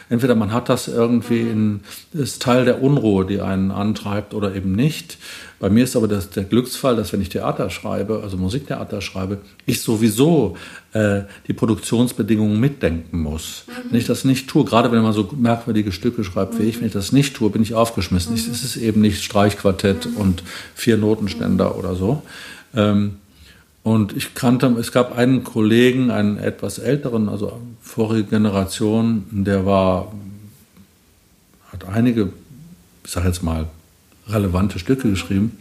entweder man hat das irgendwie in, ist Teil der Unruhe, die einen antreibt oder eben nicht. Bei mir ist aber das, der Glücksfall, dass wenn ich Theater schreibe, also Musiktheater schreibe, ich sowieso äh, die Produktionsbedingungen mitdenken muss. Mhm. Wenn ich das nicht tue, gerade wenn man so merkwürdige Stücke schreibt wie ich, wenn ich das nicht tue, bin ich aufgeschmissen. Mhm. Es ist eben nicht Streichquartett mhm. und vier Notenständer oder so. Ähm, und ich kannte, es gab einen Kollegen, einen etwas älteren, also vorige Generation, der war, hat einige, ich sag jetzt mal, relevante Stücke geschrieben,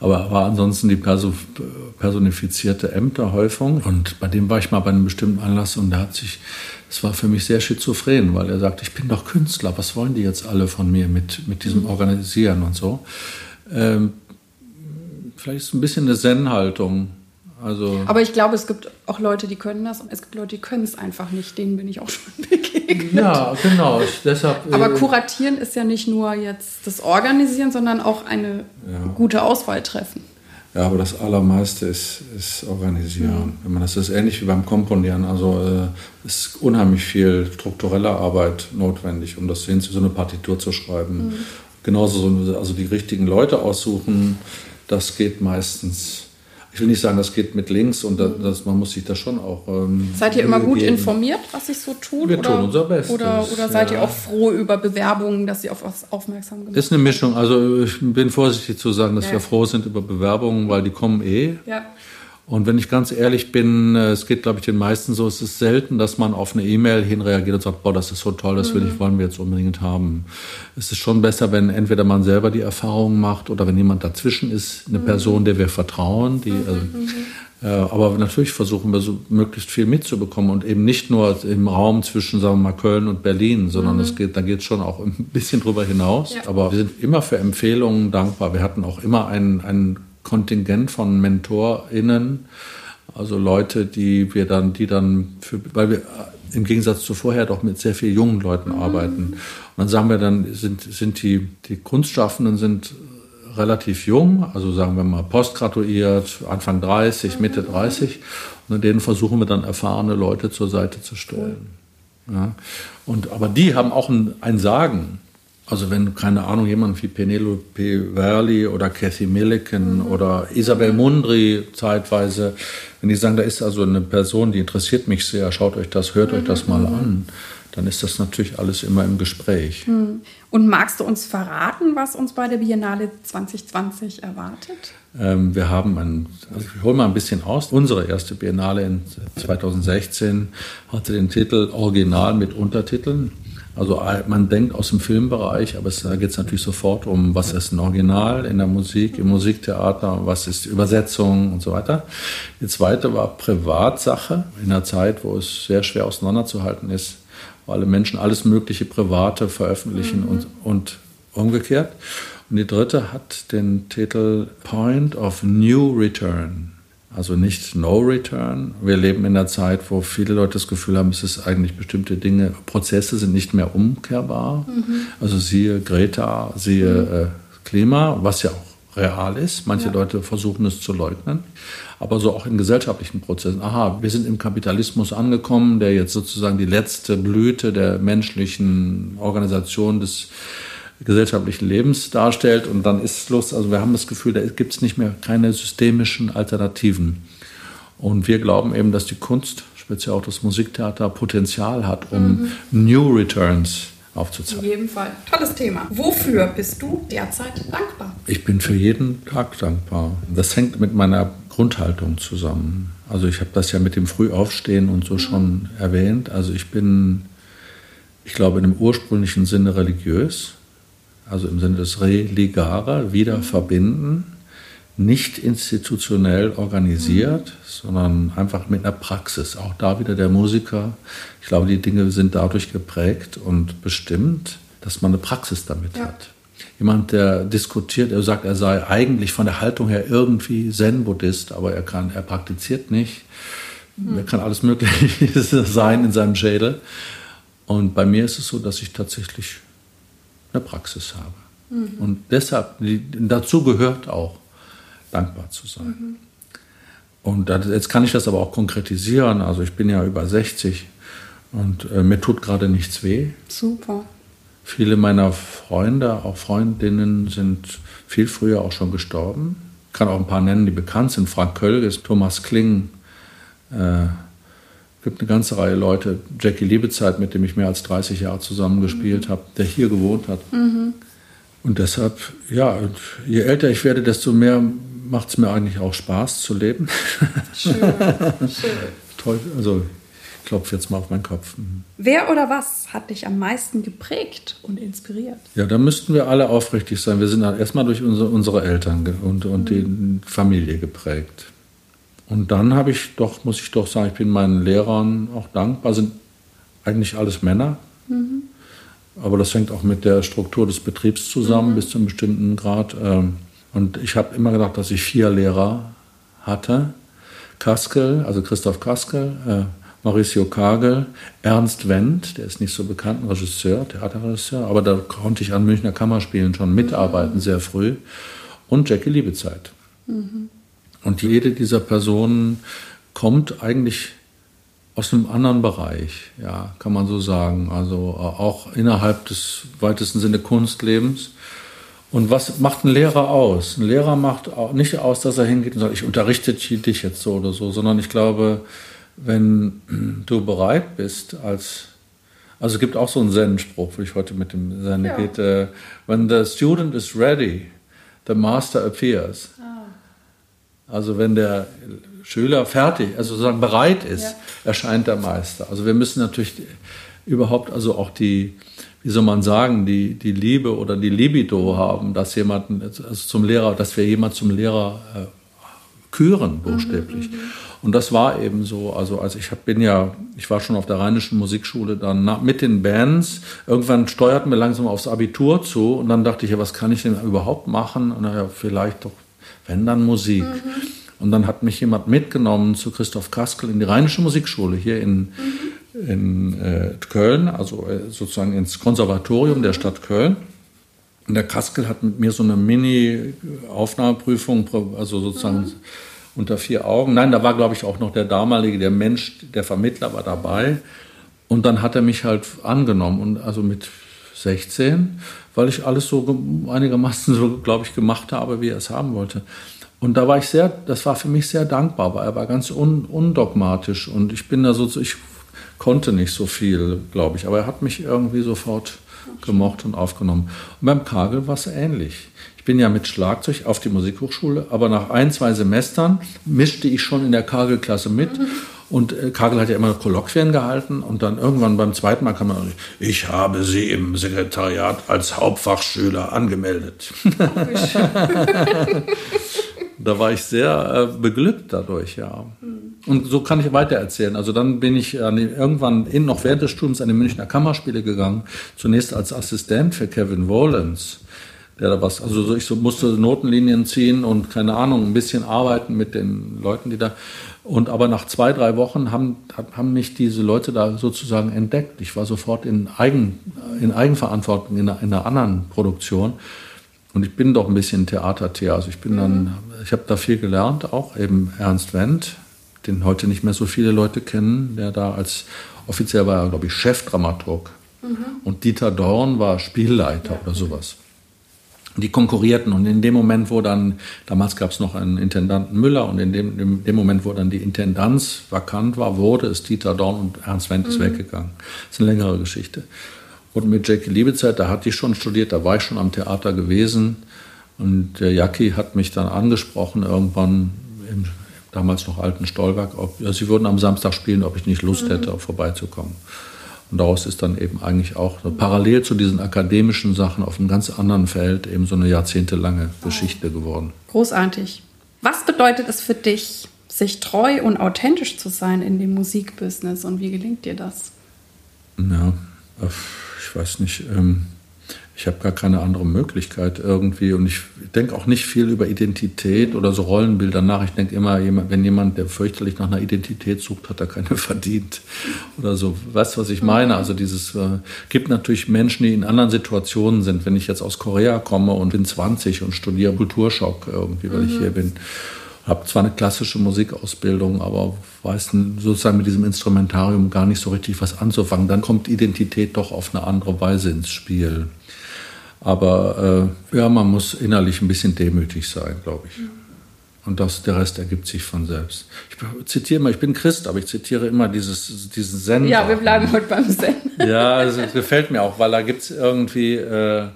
aber war ansonsten die personifizierte Ämterhäufung. Und bei dem war ich mal bei einem bestimmten Anlass und da hat sich, das war für mich sehr schizophren, weil er sagt, ich bin doch Künstler, was wollen die jetzt alle von mir mit, mit diesem mhm. Organisieren und so. Ähm, vielleicht ist es ein bisschen eine Zen-Haltung also Aber ich glaube, es gibt auch Leute, die können das und es gibt Leute, die können es einfach nicht. Denen bin ich auch schon begegnet. Ja, genau. Ich, deshalb, aber äh, kuratieren ist ja nicht nur jetzt das Organisieren, sondern auch eine ja. gute Auswahl treffen. Ja, aber das Allermeiste ist, ist Organisieren. Mhm. Man das ist ähnlich wie beim Komponieren. Also äh, ist unheimlich viel strukturelle Arbeit notwendig, um das hin zu so eine Partitur zu schreiben. Mhm. Genauso so, also die richtigen Leute aussuchen, das geht meistens ich will nicht sagen, das geht mit links und das, das man muss sich da schon auch. Ähm, seid ihr immer gut geben. informiert, was sich so tut? Wir oder, tun unser Bestes. Oder, oder seid ja. ihr auch froh über Bewerbungen, dass sie auf was aufmerksam gemacht Ist eine Mischung. Also ich bin vorsichtig zu sagen, dass ja. wir froh sind über Bewerbungen, weil die kommen eh. Ja. Und wenn ich ganz ehrlich bin, äh, es geht, glaube ich, den meisten so, es ist selten, dass man auf eine E-Mail hinreagiert und sagt, boah, das ist so toll, das will ich, mhm. wollen wir jetzt unbedingt haben. Es ist schon besser, wenn entweder man selber die Erfahrung macht oder wenn jemand dazwischen ist, eine mhm. Person, der wir vertrauen, die, mhm. also, äh, aber natürlich versuchen wir so möglichst viel mitzubekommen und eben nicht nur im Raum zwischen, sagen wir mal, Köln und Berlin, sondern mhm. es geht, da geht es schon auch ein bisschen drüber hinaus. Ja. Aber wir sind immer für Empfehlungen dankbar. Wir hatten auch immer einen, einen Kontingent von MentorInnen, also Leute, die wir dann, die dann, für, weil wir im Gegensatz zu vorher doch mit sehr vielen jungen Leuten mhm. arbeiten. Und dann sagen wir dann, sind, sind die, die Kunstschaffenden sind relativ jung, also sagen wir mal postgraduiert, Anfang 30, Mitte 30. Und denen versuchen wir dann erfahrene Leute zur Seite zu stellen. Ja. Und, aber die haben auch ein, ein Sagen. Also wenn, keine Ahnung, jemand wie Penelope Verli oder Cathy Milliken mhm. oder Isabel Mundry zeitweise, wenn die sagen, da ist also eine Person, die interessiert mich sehr, schaut euch das, hört mhm. euch das mal mhm. an, dann ist das natürlich alles immer im Gespräch. Mhm. Und magst du uns verraten, was uns bei der Biennale 2020 erwartet? Ähm, wir haben ein, also ich hole mal ein bisschen aus. Unsere erste Biennale in 2016 hatte den Titel Original mit Untertiteln. Also man denkt aus dem Filmbereich, aber es, da geht es natürlich sofort um, was ist ein Original in der Musik, im Musiktheater, was ist Übersetzung und so weiter. Die zweite war Privatsache in einer Zeit, wo es sehr schwer auseinanderzuhalten ist, wo alle Menschen alles mögliche Private veröffentlichen mhm. und, und umgekehrt. Und die dritte hat den Titel Point of New Return. Also nicht No Return. Wir leben in einer Zeit, wo viele Leute das Gefühl haben, es ist eigentlich bestimmte Dinge, Prozesse sind nicht mehr umkehrbar. Mhm. Also siehe Greta, siehe mhm. äh, Klima, was ja auch real ist. Manche ja. Leute versuchen es zu leugnen. Aber so auch in gesellschaftlichen Prozessen. Aha, wir sind im Kapitalismus angekommen, der jetzt sozusagen die letzte Blüte der menschlichen Organisation des gesellschaftlichen Lebens darstellt. Und dann ist Schluss. Also wir haben das Gefühl, da gibt es nicht mehr keine systemischen Alternativen. Und wir glauben eben, dass die Kunst, speziell auch das Musiktheater, Potenzial hat, um mhm. New Returns aufzuzeigen. In jedem Fall. Tolles Thema. Wofür bist du derzeit dankbar? Ich bin für jeden Tag dankbar. Das hängt mit meiner Grundhaltung zusammen. Also ich habe das ja mit dem Frühaufstehen und so mhm. schon erwähnt. Also ich bin ich glaube, in dem ursprünglichen Sinne religiös, also im Sinne des Religare, wieder verbinden, nicht institutionell organisiert, mhm. sondern einfach mit einer Praxis. Auch da wieder der Musiker. Ich glaube, die Dinge sind dadurch geprägt und bestimmt, dass man eine Praxis damit ja. hat. Jemand, der diskutiert, er sagt, er sei eigentlich von der Haltung her irgendwie Zen-Buddhist, aber er kann, er praktiziert nicht. Mhm. Er kann alles Mögliche sein in seinem Schädel. Und bei mir ist es so, dass ich tatsächlich eine Praxis habe. Mhm. Und deshalb, dazu gehört auch, dankbar zu sein. Mhm. Und jetzt kann ich das aber auch konkretisieren. Also ich bin ja über 60 und äh, mir tut gerade nichts weh. Super. Viele meiner Freunde, auch Freundinnen, sind viel früher auch schon gestorben. Ich kann auch ein paar nennen, die bekannt sind. Frank Kölges, Thomas Kling, äh, gibt eine ganze Reihe Leute. Jackie Liebezeit, mit dem ich mehr als 30 Jahre zusammengespielt mhm. habe, der hier gewohnt hat. Mhm. Und deshalb, ja, je älter ich werde, desto mehr macht es mir eigentlich auch Spaß zu leben. Schön, schön. Toll, also ich klopfe jetzt mal auf meinen Kopf. Mhm. Wer oder was hat dich am meisten geprägt und inspiriert? Ja, da müssten wir alle aufrichtig sein. Wir sind erstmal durch unsere, unsere Eltern und, und mhm. die Familie geprägt. Und dann habe ich doch, muss ich doch sagen, ich bin meinen Lehrern auch dankbar. Sind eigentlich alles Männer. Mhm. Aber das hängt auch mit der Struktur des Betriebs zusammen, mhm. bis zu einem bestimmten Grad. Ähm, und ich habe immer gedacht, dass ich vier Lehrer hatte. Kaskel, also Christoph Kaskel, äh, Mauricio Kagel, Ernst Wendt, der ist nicht so bekannt, ein Regisseur, Theaterregisseur, aber da konnte ich an Münchner Kammerspielen schon mitarbeiten, mhm. sehr früh. Und Jackie Liebezeit. Mhm. Und jede dieser Personen kommt eigentlich aus einem anderen Bereich, ja, kann man so sagen. Also äh, auch innerhalb des weitesten Sinne Kunstlebens. Und was macht ein Lehrer aus? Ein Lehrer macht nicht aus, dass er hingeht und sagt, ich unterrichte dich jetzt so oder so, sondern ich glaube, wenn du bereit bist als also es gibt auch so einen Zen-Spruch, wo ich heute mit dem Zen ja. geht, äh, when the student is ready, the master appears. Also wenn der Schüler fertig, also sozusagen bereit ist, ja. erscheint der Meister. Also wir müssen natürlich überhaupt also auch die, wie soll man sagen, die, die Liebe oder die Libido haben, dass jemanden, also zum Lehrer, dass wir jemand zum Lehrer äh, küren, buchstäblich. Mhm, mhm, und das war eben so. Also, also ich hab, bin ja, ich war schon auf der Rheinischen Musikschule dann nach, mit den Bands. Irgendwann steuerten wir langsam aufs Abitur zu und dann dachte ich, ja, was kann ich denn überhaupt machen? Und naja, vielleicht doch wenn dann Musik. Mhm. Und dann hat mich jemand mitgenommen zu Christoph Kaskel in die Rheinische Musikschule hier in, mhm. in äh, Köln, also äh, sozusagen ins Konservatorium der Stadt Köln. Und der Kaskel hat mit mir so eine Mini-Aufnahmeprüfung, also sozusagen mhm. unter vier Augen. Nein, da war, glaube ich, auch noch der damalige, der Mensch, der Vermittler war dabei. Und dann hat er mich halt angenommen und also mit 16 weil ich alles so einigermaßen so, glaube ich, gemacht habe, wie er es haben wollte. Und da war ich sehr, das war für mich sehr dankbar, weil er war ganz un, undogmatisch und ich bin da so, ich konnte nicht so viel, glaube ich, aber er hat mich irgendwie sofort gemocht und aufgenommen. Und beim Kagel war es ähnlich. Ich bin ja mit Schlagzeug auf die Musikhochschule, aber nach ein, zwei Semestern mischte ich schon in der Kagelklasse mit. Mhm. Und äh, Kagel hat ja immer Kolloquien gehalten und dann irgendwann beim zweiten Mal kann man, ich habe Sie im Sekretariat als Hauptfachschüler angemeldet. da war ich sehr äh, beglückt dadurch, ja. Und so kann ich weiter erzählen. Also dann bin ich an den, irgendwann in, noch während des Studiums an die Münchner Kammerspiele gegangen, zunächst als Assistent für Kevin Wolens der da was, also ich so musste Notenlinien ziehen und keine Ahnung, ein bisschen arbeiten mit den Leuten, die da. Und aber nach zwei, drei Wochen haben, haben mich diese Leute da sozusagen entdeckt. Ich war sofort in, Eigen, in Eigenverantwortung in einer, in einer anderen Produktion. Und ich bin doch ein bisschen Theatertier. Also ich bin mhm. dann, ich habe da viel gelernt, auch eben Ernst Wendt, den heute nicht mehr so viele Leute kennen, der da als offiziell war, glaube ich, Chefdramaturg. Mhm. Und Dieter Dorn war Spielleiter ja. oder sowas die konkurrierten. Und in dem Moment, wo dann, damals gab es noch einen Intendanten Müller, und in dem, in dem Moment, wo dann die Intendanz vakant war, wurde es Dieter Dorn und Ernst Wendt ist mhm. weggegangen. Das ist eine längere Geschichte. Und mit Jackie Liebezeit, da hatte ich schon studiert, da war ich schon am Theater gewesen. Und der Jackie hat mich dann angesprochen, irgendwann im damals noch alten Stolberg, ob ja, sie würden am Samstag spielen, ob ich nicht Lust mhm. hätte, vorbeizukommen. Und daraus ist dann eben eigentlich auch parallel zu diesen akademischen Sachen auf einem ganz anderen Feld eben so eine jahrzehntelange Geschichte geworden. Großartig. Was bedeutet es für dich, sich treu und authentisch zu sein in dem Musikbusiness und wie gelingt dir das? Ja, ich weiß nicht. Ähm, ich habe gar keine andere Möglichkeit irgendwie. Und ich denke auch nicht viel über Identität oder so Rollenbilder nach. Ich denke immer, wenn jemand, der fürchterlich nach einer Identität sucht, hat er keine verdient. Oder so. Weißt du, was ich meine? Also dieses äh, gibt natürlich Menschen, die in anderen Situationen sind. Wenn ich jetzt aus Korea komme und bin 20 und studiere Kulturschock irgendwie, weil mhm. ich hier bin habe zwar eine klassische Musikausbildung, aber weiß sozusagen mit diesem Instrumentarium gar nicht so richtig was anzufangen. Dann kommt Identität doch auf eine andere Weise ins Spiel. Aber äh, ja, man muss innerlich ein bisschen demütig sein, glaube ich. Und das, der Rest ergibt sich von selbst. Ich zitiere mal, ich bin Christ, aber ich zitiere immer dieses, diesen Zen. Ja, wir bleiben heute beim Zen. ja, das gefällt mir auch, weil da gibt es irgendwie, äh,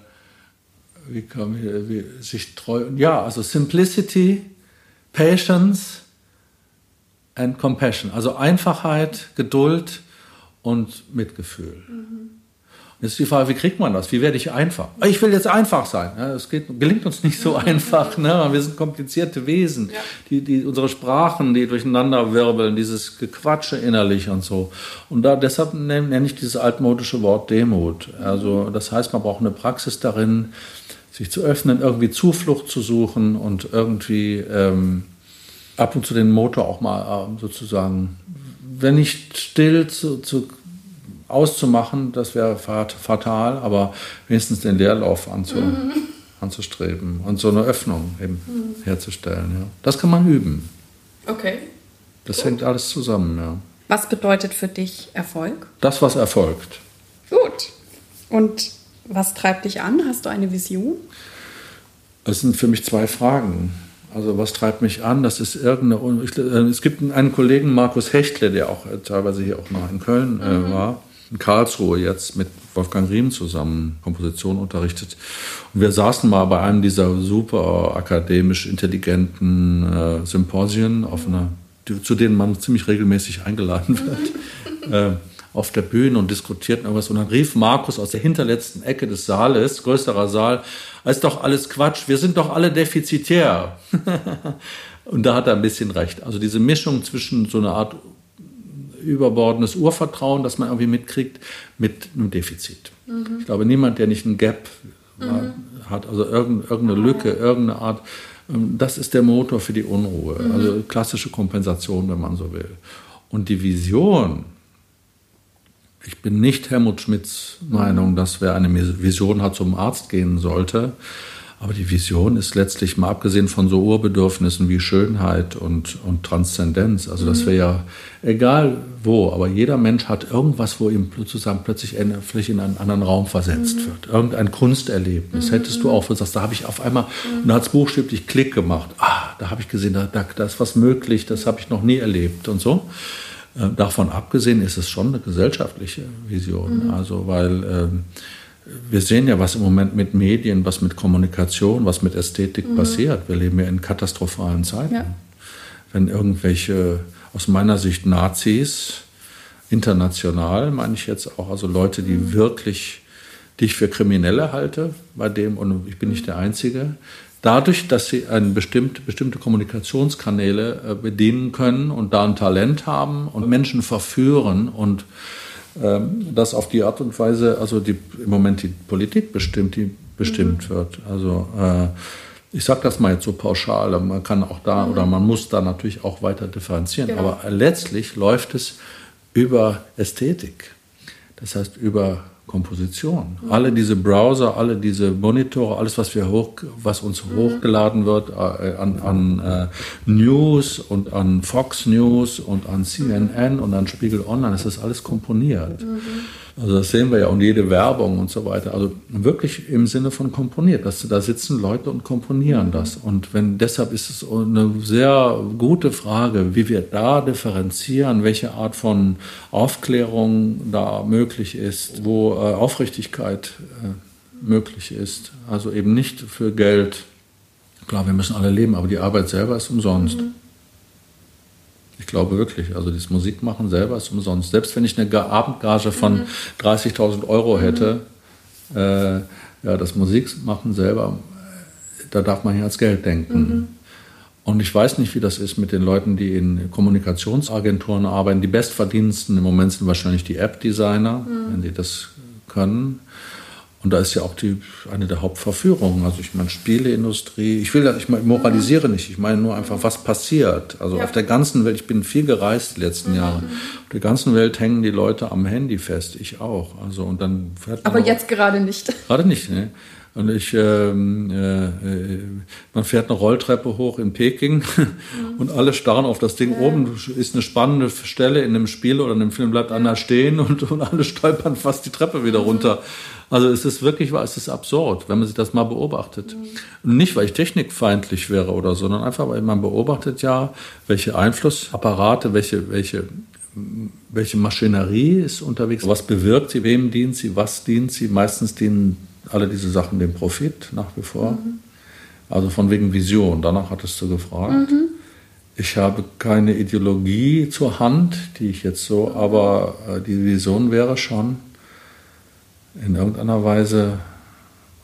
wie kann ich, wie, sich treu, ja, also Simplicity, Patience and Compassion. Also Einfachheit, Geduld und Mitgefühl. Mhm. Jetzt ist die Frage, wie kriegt man das? Wie werde ich einfach? Ich will jetzt einfach sein. Das geht, gelingt uns nicht so einfach. Ne? Wir sind komplizierte Wesen. Ja. Die, die, unsere Sprachen, die durcheinander wirbeln, dieses Gequatsche innerlich und so. Und da, deshalb nenne ich dieses altmodische Wort Demut. Also das heißt, man braucht eine Praxis darin, sich zu öffnen, irgendwie Zuflucht zu suchen und irgendwie ähm, ab und zu den Motor auch mal äh, sozusagen, wenn nicht still zu, zu auszumachen, das wäre fatal, aber wenigstens den Leerlauf anzu, mhm. anzustreben und so eine Öffnung eben mhm. herzustellen. Ja. Das kann man üben. Okay. Das Gut. hängt alles zusammen, ja. Was bedeutet für dich Erfolg? Das, was erfolgt. Gut. Und was treibt dich an? Hast du eine Vision? Es sind für mich zwei Fragen. Also was treibt mich an? Das ist irgendeine. Äh, es gibt einen Kollegen, Markus Hechtle, der auch teilweise hier auch noch in Köln äh, mhm. war, in Karlsruhe jetzt mit Wolfgang Riem zusammen Komposition unterrichtet. Und wir saßen mal bei einem dieser super akademisch intelligenten äh, Symposien, auf einer, zu denen man ziemlich regelmäßig eingeladen wird. Äh, auf der Bühne und diskutierten irgendwas. Und dann rief Markus aus der hinterletzten Ecke des Saales, größerer Saal, ist doch alles Quatsch, wir sind doch alle defizitär. und da hat er ein bisschen recht. Also diese Mischung zwischen so einer Art überbordendes Urvertrauen, das man irgendwie mitkriegt, mit einem Defizit. Mhm. Ich glaube, niemand, der nicht ein Gap mhm. hat, also irgendeine Lücke, irgendeine Art, ähm, das ist der Motor für die Unruhe. Mhm. Also klassische Kompensation, wenn man so will. Und die Vision, ich bin nicht Helmut Schmidts Meinung, dass wer eine Vision hat, zum Arzt gehen sollte. Aber die Vision ist letztlich mal abgesehen von so Urbedürfnissen wie Schönheit und, und Transzendenz. Also das wäre ja egal wo, aber jeder Mensch hat irgendwas, wo ihm sozusagen plötzlich in, vielleicht in einen anderen Raum versetzt mhm. wird. Irgendein Kunsterlebnis. Mhm. Hättest du auch, sagst, da habe ich auf einmal, mhm. und da hat es buchstäblich Klick gemacht. Ah, da habe ich gesehen, da, da, da ist was möglich, das habe ich noch nie erlebt und so. Äh, davon abgesehen ist es schon eine gesellschaftliche Vision. Mhm. Also, weil ähm, wir sehen ja, was im Moment mit Medien, was mit Kommunikation, was mit Ästhetik mhm. passiert. Wir leben ja in katastrophalen Zeiten. Ja. Wenn irgendwelche, aus meiner Sicht, Nazis, international meine ich jetzt auch, also Leute, die mhm. wirklich, die ich für Kriminelle halte, bei dem, und ich bin nicht der Einzige, dadurch, dass sie bestimmt, bestimmte Kommunikationskanäle äh, bedienen können und da ein Talent haben und Menschen verführen und ähm, das auf die Art und Weise, also die, im Moment die Politik bestimmt, die bestimmt mhm. wird. Also äh, ich sage das mal jetzt so pauschal, man kann auch da mhm. oder man muss da natürlich auch weiter differenzieren, genau. aber letztlich läuft es über Ästhetik. Das heißt über Komposition. Mhm. Alle diese Browser, alle diese Monitore, alles, was, wir hoch, was uns mhm. hochgeladen wird äh, an, an äh, News und an Fox News und an CNN und an Spiegel Online, das ist alles komponiert. Also das sehen wir ja und jede Werbung und so weiter. Also wirklich im Sinne von komponiert. Dass, da sitzen Leute und komponieren mhm. das. Und wenn deshalb ist es eine sehr gute Frage, wie wir da differenzieren, welche Art von Aufklärung da möglich ist, wo äh, Aufrichtigkeit äh, möglich ist. Also eben nicht für Geld. Klar, wir müssen alle leben, aber die Arbeit selber ist umsonst. Mhm. Ich glaube wirklich. Also das Musikmachen selber ist umsonst. Selbst wenn ich eine Abendgage von mhm. 30.000 Euro hätte, mhm. äh, ja, das Musikmachen selber, da darf man ja als Geld denken. Mhm. Und ich weiß nicht, wie das ist mit den Leuten, die in Kommunikationsagenturen arbeiten. Die Bestverdiensten im Moment sind wahrscheinlich die App-Designer, mhm. wenn die das können. Und da ist ja auch die, eine der Hauptverführungen. Also ich meine, Spieleindustrie, ich will, ich moralisiere nicht, ich meine nur einfach, was passiert. Also ja. auf der ganzen Welt, ich bin viel gereist die letzten mhm. Jahre. Auf der ganzen Welt hängen die Leute am Handy fest, ich auch. Also und dann fährt Aber jetzt gerade nicht. Gerade nicht, ne? Und ich, ähm, äh, äh, man fährt eine Rolltreppe hoch in Peking mhm. und alle starren auf das Ding ja. oben. Ist eine spannende Stelle in einem Spiel oder in einem Film, bleibt einer stehen und, und alle stolpern fast die Treppe wieder mhm. Also es ist wirklich es ist absurd, wenn man sich das mal beobachtet. Mhm. Nicht, weil ich technikfeindlich wäre oder so, sondern einfach, weil man beobachtet ja, welche Einflussapparate, welche, welche welche Maschinerie ist unterwegs, was bewirkt sie, wem dient sie, was dient sie. Meistens dienen alle diese Sachen dem Profit nach wie vor. Mhm. Also von wegen Vision, danach hattest du gefragt. Mhm. Ich habe keine Ideologie zur Hand, die ich jetzt so, aber äh, die Vision wäre schon, in irgendeiner Weise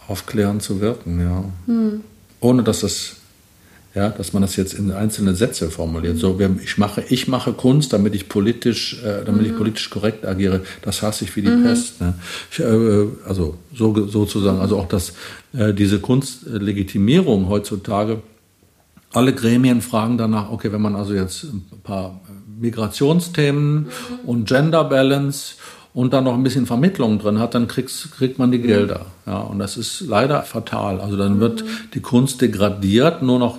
aufklärend zu wirken, ja. Mhm. Ohne dass das ja, dass man das jetzt in einzelne Sätze formuliert. So, ich mache, ich mache Kunst, damit ich politisch, äh, damit mhm. ich politisch korrekt agiere. Das hasse ich wie die mhm. Pest. Ne? Ich, äh, also so, sozusagen, also auch das, äh, diese Kunstlegitimierung heutzutage. Alle Gremien fragen danach, okay, wenn man also jetzt ein paar Migrationsthemen mhm. und Gender Balance und dann noch ein bisschen Vermittlung drin hat, dann kriegst, kriegt man die Gelder. Ja, und das ist leider fatal. Also dann wird die Kunst degradiert, nur noch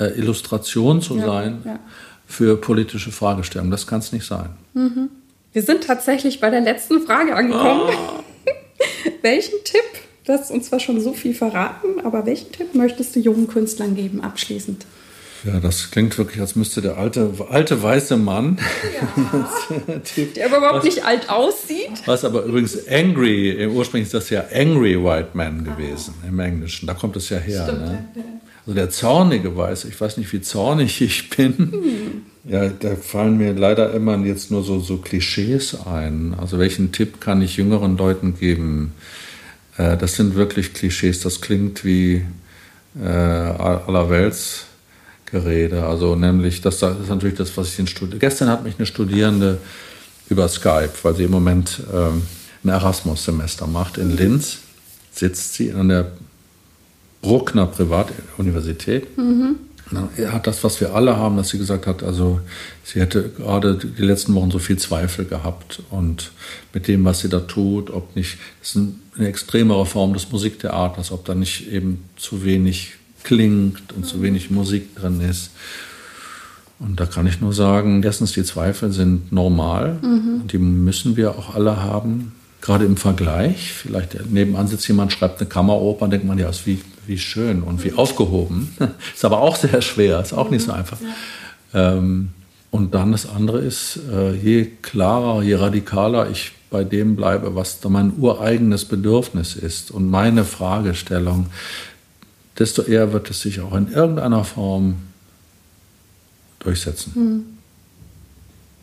äh, Illustration zu ja, sein ja. für politische Fragestellungen. Das kann es nicht sein. Mhm. Wir sind tatsächlich bei der letzten Frage angekommen. Ah. welchen Tipp, du hast uns zwar schon so viel verraten, aber welchen Tipp möchtest du jungen Künstlern geben, abschließend? Ja, das klingt wirklich, als müsste der alte, alte weiße Mann, ja, der aber überhaupt was, nicht alt aussieht. Was aber übrigens angry, ursprünglich ist das ja angry white man gewesen ah. im Englischen. Da kommt es ja her. Stimmt, ne? ja. Also der zornige Weiße, ich weiß nicht, wie zornig ich bin. Hm. Ja, da fallen mir leider immer jetzt nur so, so Klischees ein. Also welchen Tipp kann ich jüngeren Leuten geben? Äh, das sind wirklich Klischees. Das klingt wie äh, allerweltsgerede. Also nämlich, das, ist natürlich das, was ich in Studien. Gestern hat mich eine Studierende über Skype, weil sie im Moment ähm, ein Erasmus-Semester macht in Linz, sitzt sie an der Bruckner Privatuniversität. Mhm. Er hat das, was wir alle haben, dass sie gesagt hat, also sie hätte gerade die letzten Wochen so viel Zweifel gehabt und mit dem, was sie da tut, ob nicht, das ist eine extremere Form des Musiktheaters, ob da nicht eben zu wenig klingt und zu wenig Musik drin ist. Und da kann ich nur sagen, erstens, die Zweifel sind normal, mhm. die müssen wir auch alle haben gerade im Vergleich, vielleicht nebenan sitzt jemand, schreibt eine Kammeroper, denkt man ja, ist wie, wie schön und wie aufgehoben. ist aber auch sehr schwer, ist auch nicht so einfach. Ähm, und dann das andere ist, äh, je klarer, je radikaler ich bei dem bleibe, was mein ureigenes Bedürfnis ist und meine Fragestellung, desto eher wird es sich auch in irgendeiner Form durchsetzen. Mhm.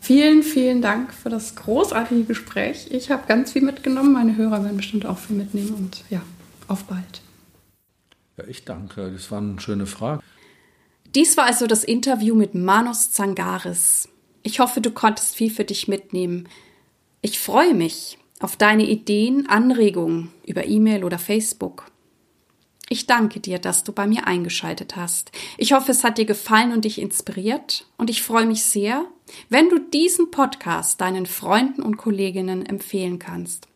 Vielen, vielen Dank für das großartige Gespräch. Ich habe ganz viel mitgenommen. Meine Hörer werden bestimmt auch viel mitnehmen. Und ja, auf bald. Ja, ich danke. Das waren schöne Fragen. Dies war also das Interview mit Manos Zangaris. Ich hoffe, du konntest viel für dich mitnehmen. Ich freue mich auf deine Ideen, Anregungen über E-Mail oder Facebook. Ich danke dir, dass du bei mir eingeschaltet hast. Ich hoffe, es hat dir gefallen und dich inspiriert. Und ich freue mich sehr, wenn du diesen Podcast deinen Freunden und Kolleginnen empfehlen kannst.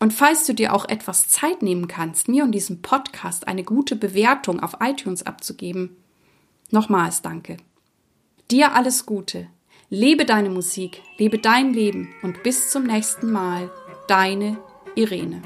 Und falls du dir auch etwas Zeit nehmen kannst, mir und diesem Podcast eine gute Bewertung auf iTunes abzugeben, nochmals danke. Dir alles Gute. Lebe deine Musik, lebe dein Leben und bis zum nächsten Mal. Deine Irene.